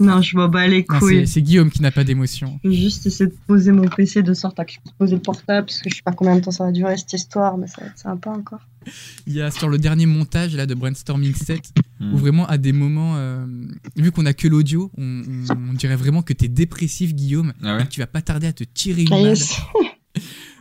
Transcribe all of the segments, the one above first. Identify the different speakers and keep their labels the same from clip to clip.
Speaker 1: non, je m'en bats les
Speaker 2: Non,
Speaker 1: couilles.
Speaker 2: c'est c'est Guillaume qui n'a pas d'émotion.
Speaker 1: Je vais juste essayer de poser mon PC de sorte à que je puisse poser le portable parce que je sais pas combien de temps ça va durer cette histoire, mais ça va être sympa encore.
Speaker 2: Il y a sur le dernier montage là de Brainstorming 7
Speaker 3: Hmm.
Speaker 2: où vraiment à des moments, euh, vu qu'on a que l'audio, on, on- on dirait vraiment que t'es dépressif Guillaume
Speaker 3: Ah
Speaker 2: et
Speaker 3: ouais
Speaker 2: que tu vas pas tarder à te tirer une
Speaker 1: Ah,
Speaker 2: balle.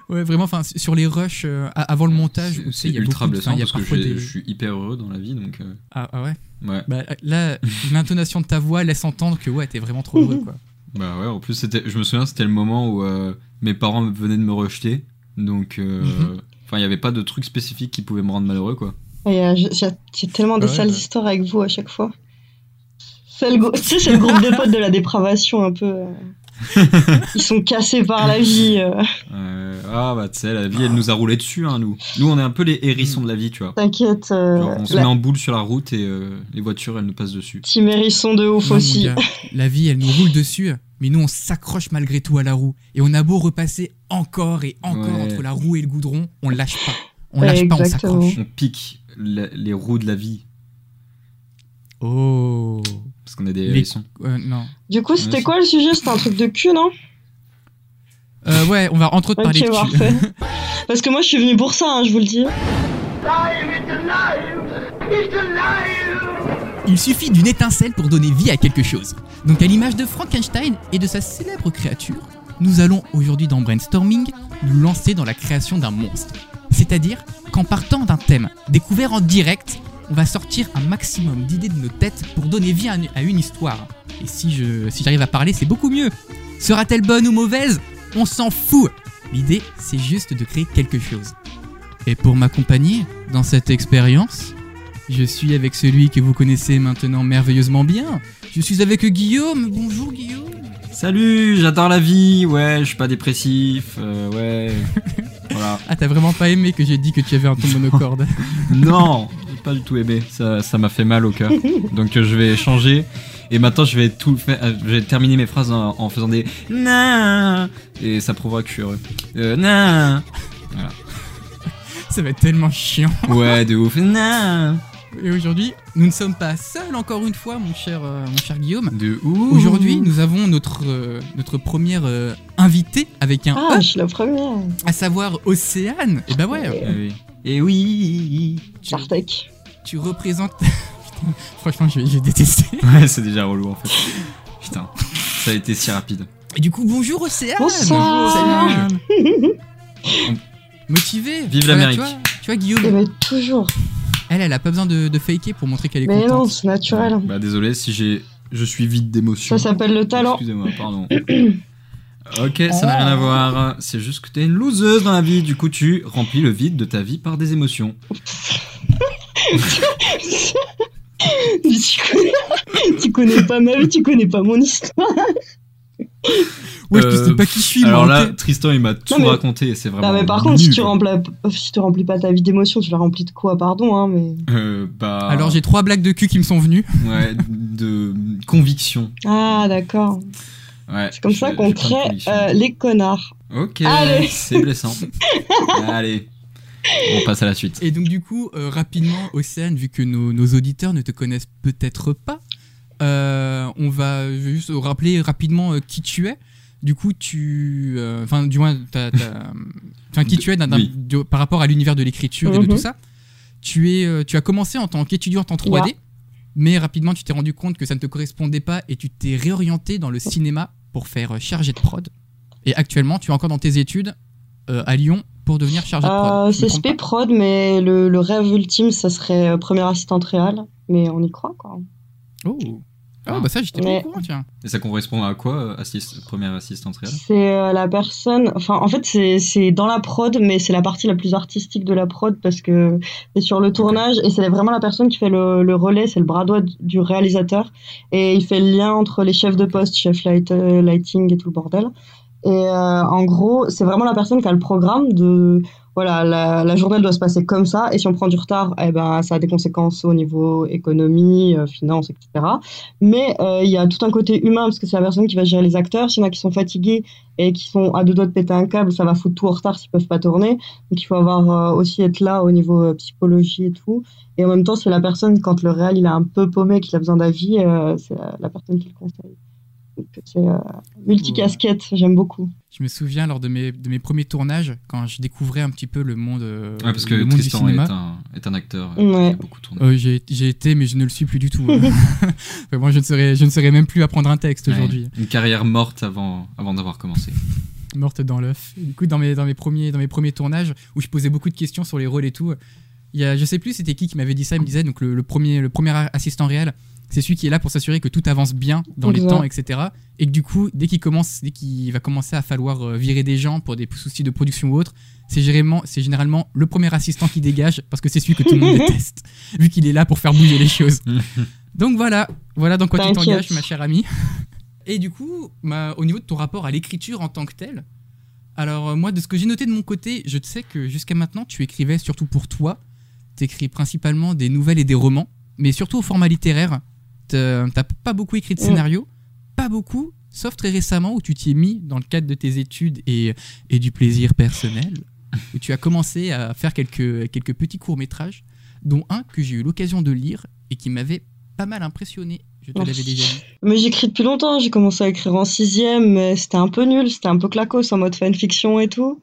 Speaker 2: Ouais, vraiment, enfin sur les rushs euh, avant le montage,
Speaker 3: C'est
Speaker 2: il y a
Speaker 3: ultra
Speaker 2: beaucoup de-
Speaker 3: blessant
Speaker 2: enfin, il y a
Speaker 3: parce que
Speaker 2: des-
Speaker 3: je suis hyper heureux dans la vie donc. euh,
Speaker 2: Ah, ah ouais?
Speaker 3: ouais.
Speaker 2: Bah, là, l'intonation de ta voix laisse entendre que ouais, t'es vraiment trop heureux quoi.
Speaker 3: Bah ouais, en plus, c'était, je me souviens, c'était le moment où euh, mes parents venaient de me rejeter. Donc, enfin, il n'y avait pas de truc spécifique qui pouvait me rendre malheureux, quoi.
Speaker 1: Euh, j'ai j'ai tellement des
Speaker 2: Ouais,
Speaker 1: sales histoires avec vous à chaque fois. C'est le, gro- tu sais, c'est le groupe de potes de la dépravation un peu. Ils sont cassés par la vie. euh.
Speaker 3: Euh, ah bah, tu sais, la vie, elle nous a roulé dessus, hein, nous. Nous, on est un peu les hérissons de la vie, tu vois.
Speaker 1: T'inquiète. euh,
Speaker 3: Genre, on se
Speaker 1: la-
Speaker 3: met en boule sur la route et euh, les voitures, elles nous passent dessus.
Speaker 1: Team hérisson de ouf
Speaker 2: Non,
Speaker 1: aussi.
Speaker 2: gars, la vie, elle nous roule dessus, mais nous, on s'accroche malgré tout à la roue. Et on a beau repasser encore et encore
Speaker 3: Ouais.
Speaker 2: entre la roue et le goudron, on lâche pas. On
Speaker 1: Ouais,
Speaker 2: lâche pas, on s'accroche.
Speaker 3: On pique les roues de la vie
Speaker 2: Oh.
Speaker 3: Parce qu'on est des
Speaker 2: Les-. Euh, non.
Speaker 1: Du coup, c'était quoi le sujet? C'était un truc de cul, non?
Speaker 2: Euh, ouais, on va entre autres parler de cul.
Speaker 1: Parce que moi, je suis venue pour ça, hein, je vous le dis.
Speaker 2: Il suffit d'une étincelle pour donner vie à quelque chose. Donc à l'image de Frankenstein et de sa célèbre créature, nous allons aujourd'hui dans Brainstorming nous lancer dans la création d'un monstre. C'est-à-dire qu'en partant d'un thème découvert en direct, on va sortir un maximum d'idées de nos têtes pour donner vie à une, histoire. Et si je si j'arrive à parler, c'est beaucoup mieux. Sera-t-elle bonne ou mauvaise? On s'en fout. L'idée, c'est juste de créer quelque chose. Et pour m'accompagner dans cette expérience, je suis avec celui que vous connaissez maintenant merveilleusement bien. Je suis avec Guillaume. Bonjour Guillaume.
Speaker 3: Salut, j'adore la vie, ouais, je suis pas dépressif, euh, ouais. voilà.
Speaker 2: Ah, t'as vraiment pas aimé que j'ai dit que tu avais un ton monocorde
Speaker 3: Non, pas du tout aimé. Ça, ça m'a fait mal au cœur. Donc je vais changer. Et maintenant je vais tout faire. euh, Je vais terminer mes phrases en, en faisant des nan et ça prouvera que je suis heureux. Euh, nan.
Speaker 2: Ça va être tellement chiant.
Speaker 3: Ouais, de ouf. Nan.
Speaker 2: Et aujourd'hui, nous ne sommes pas seuls encore une fois, mon cher, euh, mon cher Guillaume.
Speaker 3: De ouf.
Speaker 2: Aujourd'hui, nous avons notre, euh, notre première euh, invitée avec un
Speaker 1: Ah,
Speaker 2: E,
Speaker 1: je suis la première.
Speaker 2: à savoir Océane. Et bah ouais,
Speaker 3: Eh oui. Et oui.
Speaker 2: tu,
Speaker 1: Sartek.
Speaker 2: Tu représentes. Putain, franchement, je vais, je vais détester.
Speaker 3: Ouais, c'est déjà relou en fait. Putain, ça a été si rapide.
Speaker 2: Et du coup, bonjour Océane.
Speaker 1: Bonsoir.
Speaker 2: Salut. Motivé.
Speaker 3: Vive
Speaker 2: Voilà,
Speaker 3: l'Amérique.
Speaker 2: Tu vois, tu vois, Guillaume,
Speaker 1: Eh ben, toujours.
Speaker 2: elle, elle a pas besoin de, de faker pour montrer qu'elle est
Speaker 1: Mais non,
Speaker 2: contente.
Speaker 1: c'est naturel.
Speaker 3: Bah désolé si j'ai, je suis vide d'émotion.
Speaker 1: Ça s'appelle le talent.
Speaker 3: Excusez-moi, pardon. ok, ça n'a rien à voir. C'est juste que t'es une loseuse dans la vie. Du coup, tu remplis le vide de ta vie par des émotions.
Speaker 1: tu, connais... tu connais pas ma vie, tu connais pas mon histoire.
Speaker 2: Ouais, je
Speaker 3: Euh,
Speaker 2: sais pas qui je suis.
Speaker 3: Alors là. Tristan, il m'a tout
Speaker 1: mais-
Speaker 3: raconté et c'est vraiment.
Speaker 1: Non, mais par contre, si tu, remplis, si tu remplis pas ta vie d'émotions, tu la remplis de quoi, pardon, hein, mais.
Speaker 3: Euh, bah.
Speaker 2: Alors j'ai trois blagues de cul qui me sont venues.
Speaker 3: Ouais, de conviction.
Speaker 1: Ah, d'accord.
Speaker 3: Ouais.
Speaker 1: C'est comme
Speaker 3: je-
Speaker 1: ça qu'on crée euh, les connards.
Speaker 3: Ok,
Speaker 1: Allez.
Speaker 3: c'est blessant. Allez, on passe à la suite.
Speaker 2: Et donc du coup, euh, rapidement, Océane, vu que nos, nos auditeurs ne te connaissent peut-être pas, euh, on va je vais juste rappeler rapidement euh, qui tu es. Du coup, tu, euh, enfin, du moins, t'as- t'as- enfin, qui tu es d'un- d'un-
Speaker 3: Oui.
Speaker 2: de- par rapport à l'univers de l'écriture et de
Speaker 1: Mhm.
Speaker 2: tout ça. Tu es, euh, tu as commencé en tant qu'étudiante en 3D,
Speaker 1: Yeah.
Speaker 2: mais rapidement, tu t'es rendu compte que ça ne te correspondait pas et tu t'es réorienté dans le cinéma pour faire euh, chargé de prod. Et actuellement, tu es encore dans tes études euh, à Lyon pour devenir chargé de prod.
Speaker 1: Euh, c'est
Speaker 2: trompe pas
Speaker 1: SP Prod, mais le, le rêve ultime, ça serait euh, première assistante réelle. Mais on y croit, quoi.
Speaker 2: Oh. Ah, bah ça, j'étais pas au courant, tiens.
Speaker 3: Et ça correspond à quoi, euh, assist- première assistante réelle
Speaker 1: C'est euh, la personne. Enfin, en fait, c'est c'est dans la prod, mais c'est la partie la plus artistique de la prod parce que c'est sur le tournage et c'est vraiment la personne qui fait le, le relais, c'est le bras droit du réalisateur et il fait le lien entre les chefs de poste, chef light, euh, lighting et tout le bordel. Et euh, en gros, c'est vraiment la personne qui a le programme de. voilà, la, la journée doit se passer comme ça. Et si on prend du retard, eh ben, ça a des conséquences au niveau économie, euh, finance, etc. Mais euh, il y a tout un côté humain parce que c'est la personne qui va gérer les acteurs. S'il y en a qui sont fatigués et qui sont à deux doigts de péter un câble, ça va foutre tout en retard s'ils peuvent pas tourner. Donc il faut avoir euh, aussi être là au niveau psychologie et tout. Et en même temps, c'est la personne quand le réel il est un peu paumé, qu'il a besoin d'avis, c'est la personne qui le conseille. C'est euh, multicasquette, j'aime beaucoup.
Speaker 2: Je me souviens lors de mes, de mes premiers tournages, quand je découvrais un petit peu le monde, euh,
Speaker 3: Ouais, parce que
Speaker 2: le monde du
Speaker 3: est
Speaker 2: cinéma.
Speaker 3: un, est un acteur euh,
Speaker 1: Ouais.
Speaker 3: qui a beaucoup tourné.
Speaker 2: Euh, j'ai j'ai été, mais je ne le suis plus du tout. Enfin, moi, je ne serais, je ne serais même plus à prendre un texte
Speaker 3: Ouais.
Speaker 2: aujourd'hui.
Speaker 3: Une carrière morte avant, avant d'avoir commencé.
Speaker 2: morte dans l'œuf. Du coup, dans mes, dans, mes premiers, dans mes premiers tournages, où je posais beaucoup de questions sur les rôles et tout, y a, je sais plus c'était qui qui m'avait dit ça, il me disait, donc le, le premier, le premier assistant réel, c'est celui qui est là pour s'assurer que tout avance bien dans les temps, etc. Et que du coup, dès qu'il commence, dès qu'il va commencer à falloir euh, virer des gens pour des soucis de production ou autre, c'est généralement, c'est généralement le premier assistant qui dégage parce que c'est celui que tout le monde déteste, vu qu'il est là pour faire bouger les choses. Donc voilà, voilà dans quoi tu t'engages, ma chère amie. Et du coup, au niveau de ton rapport à l'écriture en tant que tel, alors euh, moi, de ce que j'ai noté de mon côté, je sais que jusqu'à maintenant, tu écrivais surtout pour toi. Tu écris principalement des nouvelles et des romans, mais surtout au format littéraire. T'as pas beaucoup écrit de
Speaker 1: Mm.
Speaker 2: scénario, pas beaucoup, sauf très récemment où tu t'y es mis dans le cadre de tes études et, et du plaisir personnel, où tu as commencé à faire quelques, quelques petits courts-métrages, dont un que j'ai eu l'occasion de lire et qui m'avait pas mal impressionné. Je te l'avais
Speaker 1: Merci.
Speaker 2: déjà dit.
Speaker 1: Mais j'écris depuis longtemps, j'ai commencé à écrire en sixième, mais c'était un peu nul, c'était un peu clacos en mode fanfiction et tout.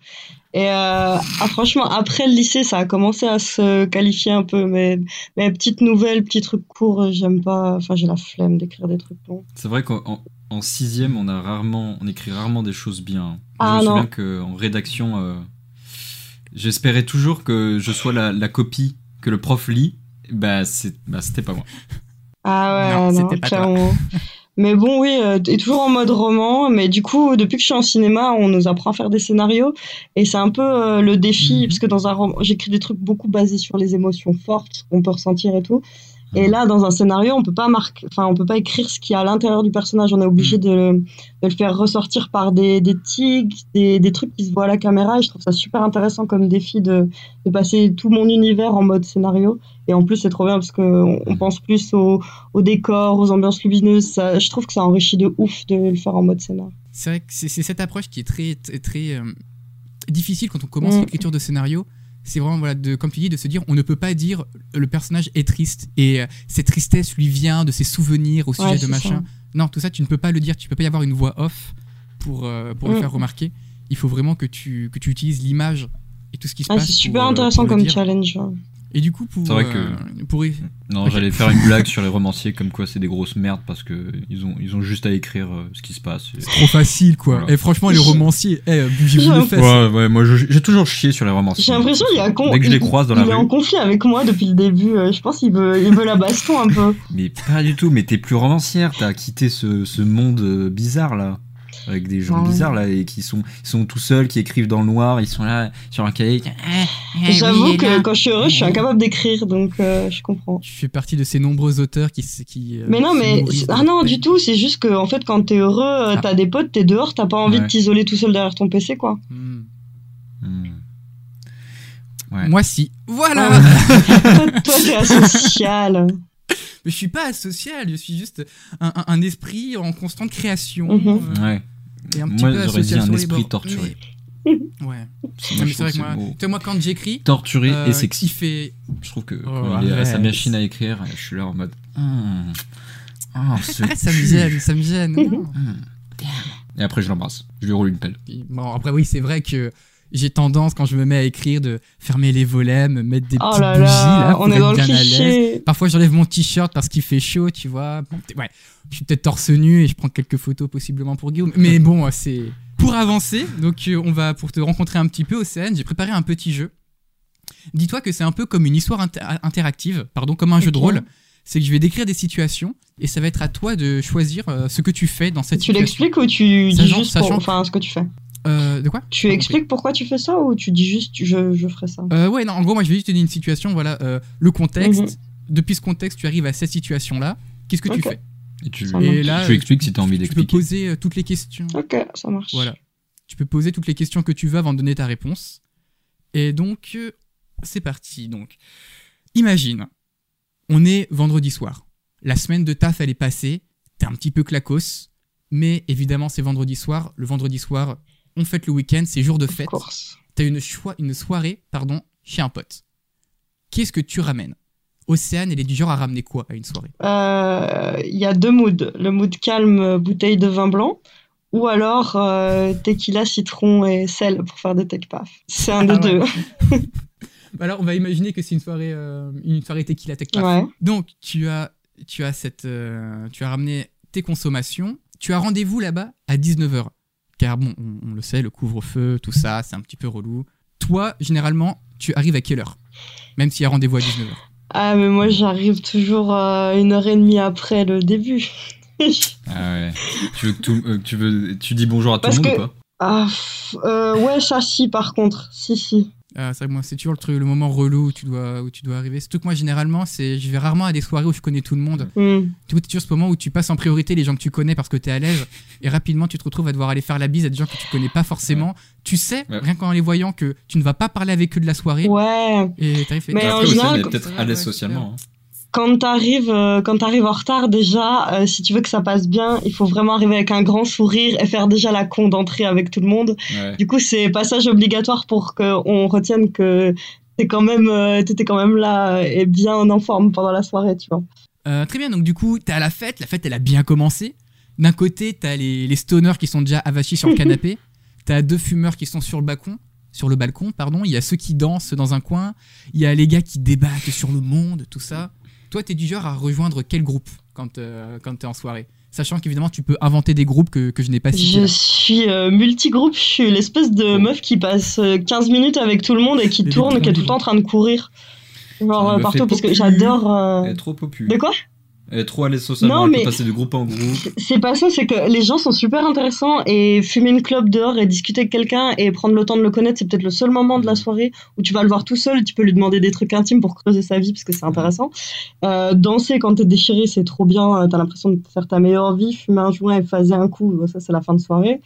Speaker 1: Et euh, ah, franchement, après le lycée, ça a commencé à se qualifier un peu, mais, mais petites nouvelles, petits trucs courts, euh, j'aime pas, enfin j'ai la flemme d'écrire des trucs longs.
Speaker 3: C'est vrai qu'en en, en sixième, on a rarement, on écrit rarement des choses bien.
Speaker 1: Ah,
Speaker 3: je me
Speaker 1: non.
Speaker 3: souviens qu'en rédaction, euh, j'espérais toujours que je sois la, la copie que le prof lit. Bah, c'est, bah, c'était pas moi.
Speaker 1: Ah
Speaker 2: Non,
Speaker 1: ouais, non,
Speaker 2: c'était pas toi.
Speaker 1: clairement. mais bon, oui, euh, et toujours en mode roman, mais du coup, depuis que je suis en cinéma, on nous apprend à faire des scénarios, et c'est un peu euh, le défi,
Speaker 2: Mhm.
Speaker 1: parce que dans un roman, j'écris des trucs beaucoup basés sur les émotions fortes qu'on peut ressentir et tout. Et là, dans un scénario, on peut pas marquer, enfin, on peut pas écrire ce qu'il y a à l'intérieur du personnage. On est obligé
Speaker 2: Mm.
Speaker 1: de, le- de le faire ressortir par des, des tics, des, des trucs qui se voient à la caméra. Et je trouve ça super intéressant comme défi de, de passer tout mon univers en mode scénario. Et en plus, c'est trop bien parce que on, pense plus au, au décor, aux ambiances lumineuses. Ça, je trouve que ça enrichit de ouf de le faire en mode scénario.
Speaker 2: C'est vrai que c'est cette approche qui est très, très, très, euh, difficile quand on commence
Speaker 1: Mm.
Speaker 2: l'écriture de scénario. C'est vraiment, voilà, de, comme tu dis, de se dire on ne peut pas dire le personnage est triste et euh, cette tristesse lui vient de ses souvenirs au sujet
Speaker 1: Ouais,
Speaker 2: de machin. Non, tout ça, tu ne peux pas le dire. Tu peux pas y avoir une voix off pour, euh, pour le
Speaker 1: Mm.
Speaker 2: faire remarquer. Il faut vraiment que tu, que tu utilises l'image et tout ce qui se
Speaker 1: Ah,
Speaker 2: passe.
Speaker 1: c'est super intéressant
Speaker 2: pour
Speaker 1: comme
Speaker 2: dire.
Speaker 1: challenge.
Speaker 2: Et du coup, pour.
Speaker 3: C'est vrai
Speaker 2: euh, pour y-
Speaker 3: Non, j'allais faire une blague sur les romanciers comme quoi c'est des grosses merdes parce que ils ont, ils ont juste à écrire euh, ce qui se passe. Et-
Speaker 2: Trop facile, quoi.
Speaker 3: Voilà.
Speaker 2: Et franchement, les romanciers, eh, bougez-vous
Speaker 1: J'ai
Speaker 2: les fesses.
Speaker 3: Ouais, ouais, moi je- j'ai toujours chié sur les romanciers.
Speaker 1: J'ai l'impression qu'il y a con.
Speaker 3: Dès que je les
Speaker 1: il-
Speaker 3: croise dans
Speaker 1: il
Speaker 3: la
Speaker 1: est en conflit avec moi depuis le début. euh, Je pense qu'il veut, il veut la baston un peu.
Speaker 3: Mais pas du tout, mais t'es plus romancière, t'as quitté ce, ce monde euh, bizarre là. Avec des gens
Speaker 1: Ah ouais.
Speaker 3: bizarres là et qui sont, ils sont tout seuls, qui écrivent dans le noir, ils sont là sur un cahier.
Speaker 2: Eh
Speaker 1: J'avoue que quand je suis heureuse, je suis incapable d'écrire, donc euh, je comprends.
Speaker 2: Tu fais partie de ces nombreux auteurs qui. euh,
Speaker 1: Mais non, mais ah non, du tout. C'est juste que en fait, quand t'es heureux, euh,
Speaker 2: Ah.
Speaker 1: t'as des potes, t'es dehors, t'as pas envie
Speaker 3: Ouais.
Speaker 1: de t'isoler tout seul derrière ton PC, quoi.
Speaker 2: Hmm.
Speaker 3: Hmm. Ouais.
Speaker 2: Moi, si. Voilà
Speaker 1: toi, toi, t'es asocial.
Speaker 2: Mais je suis pas asocial, je suis juste un, un- un esprit en constante création.
Speaker 1: Mhm.
Speaker 2: euh,
Speaker 3: Ouais.
Speaker 2: Et un petit
Speaker 3: Moi
Speaker 2: peu
Speaker 3: j'aurais dit un esprit
Speaker 2: bords.
Speaker 3: torturé.
Speaker 2: Mais- Ouais.
Speaker 3: Moi,
Speaker 2: mais vrai que moi,
Speaker 3: beau.
Speaker 2: moi, quand j'écris.
Speaker 3: Torturé
Speaker 2: euh,
Speaker 3: et sexy.
Speaker 2: Il fait.
Speaker 3: Je trouve que
Speaker 2: Oh,
Speaker 3: quand il est à sa machine à écrire, je suis là en mode. Hmm. Ah, ce
Speaker 2: Arrête, ça me gêne, ça me gêne.
Speaker 3: Hmm. Et après je l'embrasse. Je lui roule une pelle.
Speaker 2: Bon, après, oui, c'est vrai que j'ai tendance, quand je me mets à écrire, de fermer les volets, me mettre des
Speaker 1: Oh
Speaker 2: petites
Speaker 1: là
Speaker 2: bougies, là,
Speaker 1: là,
Speaker 2: pour
Speaker 1: on est
Speaker 2: être
Speaker 1: dans le
Speaker 2: à
Speaker 1: cliché.
Speaker 2: Parfois, j'enlève mon t-shirt parce qu'il fait chaud, tu vois. Bon, t- ouais, je suis peut-être torse nu et je prends quelques photos possiblement pour Guillaume. Mais bon, euh, c'est pour avancer. Donc, euh, on va pour te rencontrer un petit peu, Océane. J'ai préparé un petit jeu. Dis-toi que c'est un peu comme une histoire inter- interactive, pardon, comme un jeu de rôle. C'est que je vais décrire des situations et ça va être à toi de choisir euh, ce que tu fais dans cette
Speaker 1: Tu
Speaker 2: situation.
Speaker 1: l'expliques ou tu dis
Speaker 2: Sachant-
Speaker 1: juste pour,
Speaker 2: sachant-
Speaker 1: enfin, ce que tu fais?
Speaker 2: Euh, de quoi?
Speaker 1: Tu expliques pourquoi tu fais ça ou tu dis juste je, je ferai ça?
Speaker 2: Euh, ouais, non, en gros, moi, je vais juste te donner une situation, voilà, euh, le contexte.
Speaker 1: Mhm.
Speaker 2: Depuis ce contexte, tu arrives à cette situation-là. Qu'est-ce que tu fais?
Speaker 3: Et tu,
Speaker 2: Et là,
Speaker 3: tu expliques si t'as envie
Speaker 2: Tu peux
Speaker 3: d'expliquer.
Speaker 2: poser euh, toutes les questions.
Speaker 1: Ok, ça marche.
Speaker 2: Voilà. Tu peux poser toutes les questions que tu veux avant de donner ta réponse. Et donc, euh, c'est parti. Donc, imagine, on est vendredi soir. La semaine de taf, elle est passée. T'es un petit peu clacos. Mais évidemment, c'est vendredi soir. Le vendredi soir, on fête le week-end, c'est jour de
Speaker 1: Of
Speaker 2: fête. T'as une, une soirée pardon, chez un pote. Qu'est-ce que tu ramènes? Océane, elle est du genre à ramener quoi à une soirée?
Speaker 1: Euh, Il y a deux moods. Le mood calme, euh, bouteille de vin blanc, ou alors euh, tequila, citron et sel pour faire des tech paf. C'est un des
Speaker 2: Ah
Speaker 1: deux.
Speaker 2: ouais. Bah Alors, on va imaginer que c'est une soirée, euh, une soirée tequila tech paf.
Speaker 1: Ouais.
Speaker 2: Donc, tu as, tu as cette, euh, tu as ramené tes consommations. Tu as rendez-vous là-bas à 19h. Car bon, on, on le sait, le couvre-feu, tout ça, c'est un petit peu relou. Toi, généralement, tu arrives à quelle heure? Même s'il y a rendez-vous à 19h.
Speaker 1: Ah, mais moi, j'arrive toujours euh, une heure et demie après le début.
Speaker 3: Ah ouais. Tu veux que tout, euh, tu veux, tu dis bonjour à tout le monde
Speaker 1: que-
Speaker 3: ou pas?
Speaker 1: Ah, pff, euh, ouais, ça, si, par contre. Si, si.
Speaker 2: Ah, c'est vrai que moi, c'est toujours le, truc, le moment relou où tu dois, où tu dois arriver. Surtout que moi, généralement, c'est, je vais rarement à des soirées où je connais tout le monde.
Speaker 1: Hmm.
Speaker 2: Tu vois, toujours ce moment où tu passes en priorité les gens que tu connais parce que t'es à l'aise et rapidement tu te retrouves à devoir aller faire la bise à des gens que tu connais pas forcément. Tu sais,
Speaker 3: Ouais.
Speaker 2: rien qu'en les voyant, que tu ne vas pas parler avec eux de la soirée
Speaker 1: Ouais.
Speaker 2: et t'arrives fait-
Speaker 1: Mais en général,
Speaker 3: peut-être à l'aise socialement. hein.
Speaker 1: Quand t'arrives, euh, quand t'arrives en retard, déjà, euh, si tu veux que ça passe bien, il faut vraiment arriver avec un grand sourire et faire déjà la con d'entrée avec tout le monde.
Speaker 3: Ouais.
Speaker 1: Du coup, c'est passage obligatoire pour qu'on retienne que t'es quand même, euh, t'étais quand même là euh, et bien en forme pendant la soirée, tu vois.
Speaker 2: Euh, très bien, donc du coup, t'es à la fête, la fête elle a bien commencé. D'un côté, t'as les, les stoners qui sont déjà avachis sur le canapé, t'as deux fumeurs qui sont sur le balcon, sur le balcon, pardon, il y a ceux qui dansent dans un coin, il y a les gars qui débattent sur le monde, tout ça. Toi, t'es du genre à rejoindre quel groupe quand, euh, quand t'es en soirée? Sachant qu'évidemment, tu peux inventer des groupes que, que je n'ai pas cités.
Speaker 1: Je suis euh, multigroupe, je suis l'espèce de meuf qui passe euh, 15 minutes avec tout le monde et qui tourne, qui est tout le temps en train de courir. Genre euh, partout, parce que j'adore. euh,
Speaker 3: Elle est trop popu.
Speaker 1: De quoi?
Speaker 3: Elle est trop à l'aise socialement.
Speaker 1: Non,
Speaker 3: elle peut passer de groupe en groupe.
Speaker 1: C'est pas ça, c'est que les gens sont super intéressants et fumer une clope dehors et discuter avec quelqu'un et prendre le temps de le connaître, c'est peut-être le seul moment de la soirée où tu vas le voir tout seul, tu peux lui demander des trucs intimes pour creuser sa vie parce que c'est intéressant. Euh, danser quand t'es déchiré, c'est trop bien, t'as l'impression de faire ta meilleure vie, fumer un joint et phaser un coup, ça c'est la fin de soirée.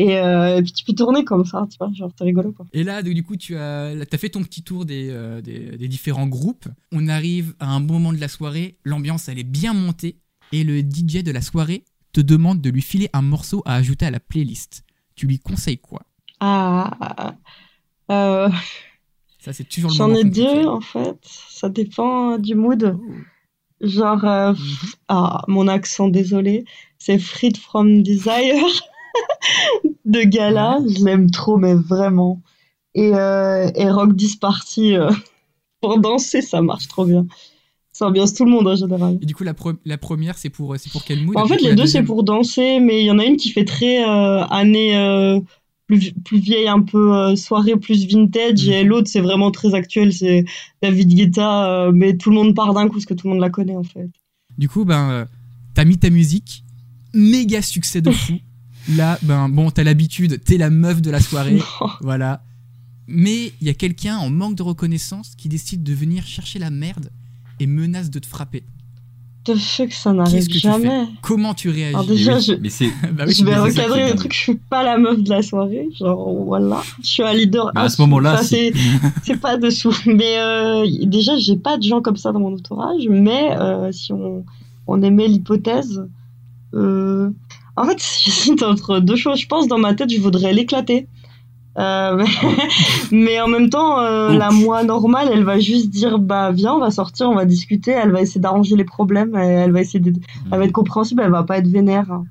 Speaker 1: Et, euh, et puis tu peux tourner comme ça, tu vois, genre c'est rigolo quoi.
Speaker 2: Et là, donc, du coup, tu as, là, t'as fait ton petit tour des, euh, des, des différents groupes. On arrive à un moment de la soirée, l'ambiance elle est bien montée et le DJ de la soirée te demande de lui filer un morceau à ajouter à la playlist. Tu lui conseilles quoi?
Speaker 1: Ah, euh,
Speaker 2: Ça, c'est toujours le
Speaker 1: j'en ai deux en fait, ça dépend du mood.
Speaker 2: Oh.
Speaker 1: Genre,
Speaker 2: Mhm.
Speaker 1: Ah, mon accent, désolé. C'est Freed from Desire de Gala. Je l'aime trop, mais vraiment. Et, euh, et Rock This Party, euh, pour danser, ça marche trop bien. Ça ambiance tout le monde en général.
Speaker 2: Et du coup, la, pre- la première, c'est pour, c'est pour quel mood?
Speaker 1: En
Speaker 2: Et
Speaker 1: fait, les deux, c'est pour danser, mais il y en a une qui fait très euh, année euh, plus, plus vieille, un peu euh, soirée plus vintage,
Speaker 2: Mhm.
Speaker 1: et l'autre, c'est vraiment très actuel. C'est David Guetta, mais tout le monde part d'un coup, parce que tout le monde la connaît, en fait.
Speaker 2: Du coup, ben, t'as mis ta musique, méga succès de fou. Là, ben, bon, t'as l'habitude, t'es la meuf de la soirée. Voilà. Mais il y a quelqu'un en manque de reconnaissance qui décide de venir chercher la merde et menace de te frapper.
Speaker 1: The fuck, ça n'arrive
Speaker 2: que tu
Speaker 1: jamais.
Speaker 2: Comment tu réagis
Speaker 1: Alors déjà,
Speaker 3: oui,
Speaker 1: je-
Speaker 3: Mais c'est.
Speaker 2: Bah oui,
Speaker 1: je vais recadrer le truc, je suis pas la meuf de la soirée, genre voilà, je suis un leader.
Speaker 3: Bah, à ce moment-là,
Speaker 1: c'est c'est pas dessous. Mais euh, déjà, j'ai pas de gens comme ça dans mon entourage, mais euh, si on, on aimait l'hypothèse, euh, en fait, j'hésite entre deux choses. Je pense dans ma tête, je voudrais l'éclater. Euh, mais, en même temps, euh, la moi normale, elle va juste dire bah viens, on va sortir, on va discuter. Elle va essayer d'arranger les problèmes. Elle va essayer de, elle va être compréhensible, elle va pas être vénère. hein.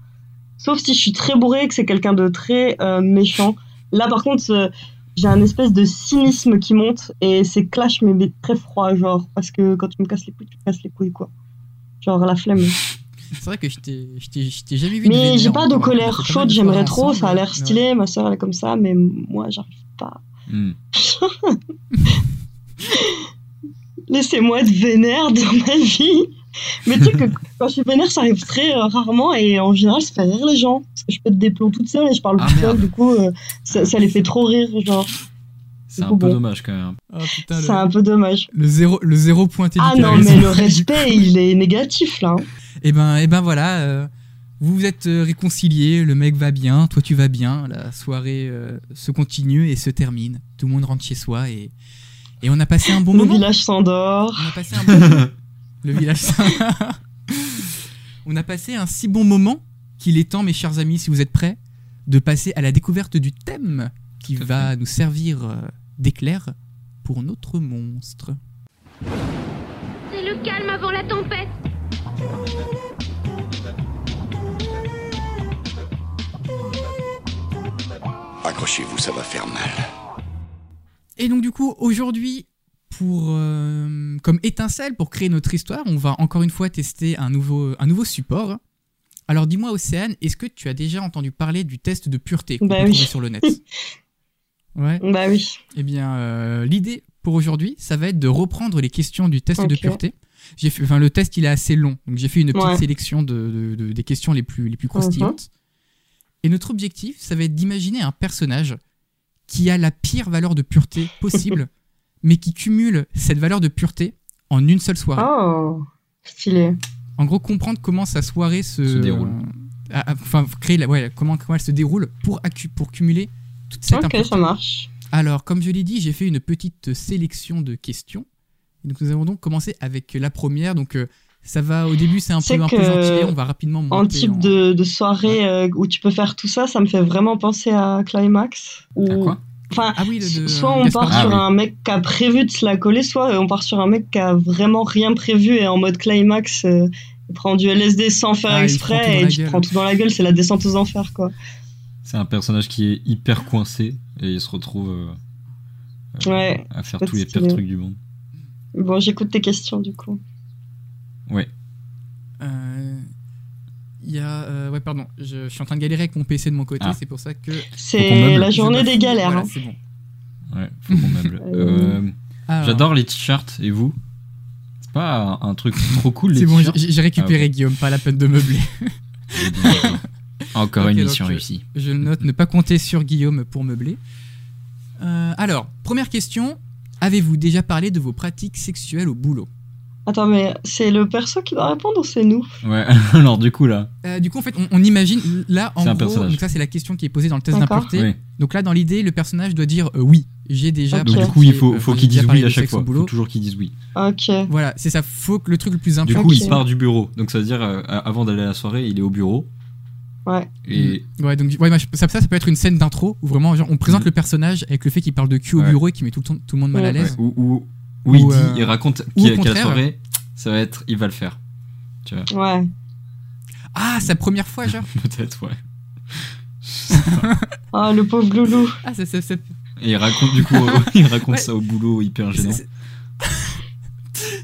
Speaker 1: Sauf si je suis très bourré et que c'est quelqu'un de très euh, méchant. Là, par contre, j'ai un espèce de cynisme qui monte et c'est clash, mais très froid, genre, parce que quand tu me casses les couilles, tu me casses les couilles, quoi. Genre la flemme.
Speaker 2: C'est vrai que je t'ai- jamais vu.
Speaker 1: Mais j'ai pas de colère chaude,
Speaker 2: de
Speaker 1: j'aimerais trop, ça a l'air stylé, ma soeur elle est comme ça, mais moi j'arrive pas.
Speaker 3: Hmm.
Speaker 1: Laissez-moi être vénère dans ma vie. Mais tu sais que quand je suis vénère, ça arrive très euh, rarement et en général, ça fait rire les gens. Parce que je pète des plombs toute seule et je parle
Speaker 3: Ah,
Speaker 1: toute seule,
Speaker 3: merde.
Speaker 1: du coup, euh, ça, ça les fait trop rire, genre.
Speaker 3: C'est un
Speaker 1: coup,
Speaker 3: peu
Speaker 1: bon.
Speaker 3: dommage quand même.
Speaker 2: Oh putain,
Speaker 1: C'est
Speaker 2: le,
Speaker 1: un peu dommage.
Speaker 2: le zéro, le zéro pointé
Speaker 1: Ah non, mais le respect, il est négatif là.
Speaker 2: Et ben, et ben voilà. euh, Vous vous êtes euh, réconciliés, le mec va bien, toi tu vas bien, la soirée euh, se continue et se termine. Tout le monde rentre chez soi et, et on a passé un bon
Speaker 1: Le
Speaker 2: moment.
Speaker 1: village s'endort.
Speaker 2: On a passé un bon moment. Le village. on a passé un si bon moment qu'il est temps, mes chers amis, si vous êtes prêts, de passer à la découverte du thème qui va nous servir d'éclair pour notre monstre.
Speaker 4: C'est le calme avant la tempête.
Speaker 5: Accrochez-vous, ça va faire mal.
Speaker 2: Et donc du coup, aujourd'hui, pour euh, comme étincelle pour créer notre histoire, on va encore une fois tester un nouveau, un nouveau support. Alors dis-moi, Océane, est-ce que tu as déjà entendu parler du test de pureté qu'on
Speaker 1: Bah
Speaker 2: peut
Speaker 1: oui.
Speaker 2: trouver sur le net? Ouais.
Speaker 1: Bah oui.
Speaker 2: Eh bien, euh, l'idée pour aujourd'hui, ça va être de reprendre les questions du test de pureté. J'ai fait, enfin, le test, il est assez long, donc j'ai fait une petite
Speaker 1: Ouais.
Speaker 2: sélection de, de- de- des questions les plus, les plus croustillantes. Et notre objectif, ça va être d'imaginer un personnage qui a la pire valeur de pureté possible, mais qui cumule cette valeur de pureté en une seule soirée.
Speaker 1: Oh, stylé.
Speaker 2: En gros, comprendre comment sa soirée se,
Speaker 3: Se déroule.
Speaker 2: euh, Enfin, créer la, ouais, comment, comment elle se déroule pour, pour cumuler toute cette
Speaker 1: Ok, ça marche.
Speaker 2: Alors, comme je l'ai dit, j'ai fait une petite sélection de questions. Et donc, nous allons donc commencer avec la première. Donc, euh, ça va au début, c'est un peu, un peu gentil. On va rapidement monter.
Speaker 1: En type de, de soirée euh, où tu peux faire tout ça, ça me fait vraiment penser à Climax. Où...
Speaker 3: Quoi?
Speaker 1: Enfin,
Speaker 2: Ah oui, le de
Speaker 1: soit on
Speaker 2: Gaspard
Speaker 1: part
Speaker 3: Ah
Speaker 1: sur
Speaker 3: oui.
Speaker 1: un mec qui a prévu de se la coller, soit euh, on part sur un mec qui a vraiment rien prévu et en mode Climax, euh, il prend du LSD sans faire
Speaker 2: Ah,
Speaker 1: exprès et tu prends tout dans la gueule, c'est la descente aux enfers quoi.
Speaker 3: C'est un personnage qui est hyper coincé et il se retrouve euh, euh,
Speaker 1: Ouais,
Speaker 3: à faire tous les pires trucs du monde.
Speaker 1: Bon, j'écoute tes questions du coup.
Speaker 3: Ouais.
Speaker 2: Euh, Il y a. euh, ouais, pardon. Je, je suis en train de galérer avec mon PC de mon côté.
Speaker 3: Ah.
Speaker 2: C'est pour ça que.
Speaker 1: C'est la journée des galères.
Speaker 2: Voilà,
Speaker 1: hein.
Speaker 2: c'est bon.
Speaker 3: Ouais, faut qu'on meuble.
Speaker 1: Euh,
Speaker 3: Euh,
Speaker 2: Alors,
Speaker 3: J'adore les t-shirts et vous? C'est pas un, un truc trop cool les
Speaker 2: C'est bon, j'ai récupéré
Speaker 3: Ah.
Speaker 2: Guillaume, pas la peine de meubler.
Speaker 3: Encore une mission
Speaker 2: euh,
Speaker 3: réussie.
Speaker 2: Je note ne pas compter sur Guillaume pour meubler. Euh, alors, première question. Avez-vous déjà parlé de vos pratiques sexuelles au boulot?
Speaker 1: Attends, mais c'est le perso qui doit répondre ou c'est nous
Speaker 3: Ouais, alors du coup là,
Speaker 2: Euh, du coup, en fait, on, on imagine là en
Speaker 3: C'est un
Speaker 2: gros.
Speaker 3: personnage.
Speaker 2: Donc ça, c'est la question qui est posée dans le test
Speaker 3: oui.
Speaker 2: Donc là, dans l'idée, le personnage doit dire euh, oui. J'ai déjà.
Speaker 1: Ok.
Speaker 3: donc du coup il faut,
Speaker 2: euh,
Speaker 3: faut disent
Speaker 2: parlé
Speaker 3: oui à
Speaker 2: de
Speaker 3: chaque fois.
Speaker 2: au
Speaker 3: Faut
Speaker 2: boulot.
Speaker 3: toujours qu'ils disent oui.
Speaker 1: Ok.
Speaker 2: Voilà, c'est ça. Faut que le truc le plus
Speaker 3: Du
Speaker 2: important.
Speaker 3: coup
Speaker 1: Ok.
Speaker 3: il part du bureau, donc ça veut dire euh, avant d'aller à la soirée il est au bureau.
Speaker 1: Ouais.
Speaker 3: Et
Speaker 2: Ouais, donc ouais, je- ça, ça, ça peut être une scène d'intro où vraiment, genre, on présente
Speaker 3: Mhm.
Speaker 2: le personnage avec le fait qu'il parle de cul au
Speaker 3: Ouais.
Speaker 2: bureau et qui met tout le, temps- tout le monde mal à l'aise.
Speaker 3: ouais, où, où, où il
Speaker 2: Ou,
Speaker 3: dit,
Speaker 2: euh,
Speaker 3: il raconte qu'il- la soirée ça va être, il va le faire. Tu vois,
Speaker 1: Ouais.
Speaker 2: Ah, sa première fois, genre.
Speaker 3: peut-être ouais.
Speaker 1: Ah, le pauvre loulou.
Speaker 2: Ah, ça-
Speaker 3: Et il raconte du coup, il raconte
Speaker 2: Ouais.
Speaker 3: ça au boulot hyper gênant.
Speaker 2: c'est-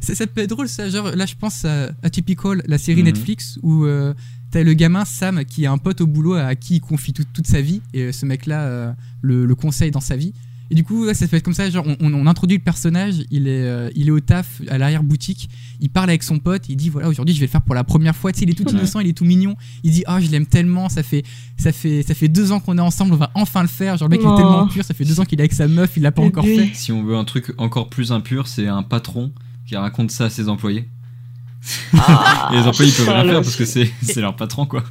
Speaker 2: c'est- ça peut être drôle, ça. Genre, là, je pense à Atypical, la série
Speaker 3: Mhm.
Speaker 2: Netflix où euh, t'as le gamin Sam qui a un pote au boulot à qui il confie tout- toute sa vie et euh, ce mec-là euh, le, le conseille dans sa vie. Et du coup, ouais, ça peut être comme ça. Genre, on, on- introduit le personnage, il est, euh, il est au taf, à l'arrière-boutique, il parle avec son pote, il dit voilà, aujourd'hui je vais le faire pour la première fois. Tu sais, il est tout
Speaker 3: Ouais.
Speaker 2: innocent, il est tout mignon. Il dit ah, je l'aime tellement, ça fait, ça, fait, ça fait deux ans qu'on est ensemble, on va enfin le faire. Genre, le mec il est
Speaker 1: Oh.
Speaker 2: tellement pur, ça fait deux ans qu'il est avec sa meuf, il l'a pas encore fait.
Speaker 3: Si on veut un truc encore plus impur, c'est un patron qui raconte ça à ses employés.
Speaker 1: Ah,
Speaker 3: Et les employés ils peuvent rien
Speaker 1: le-
Speaker 3: faire parce que c'est c'est leur patron quoi.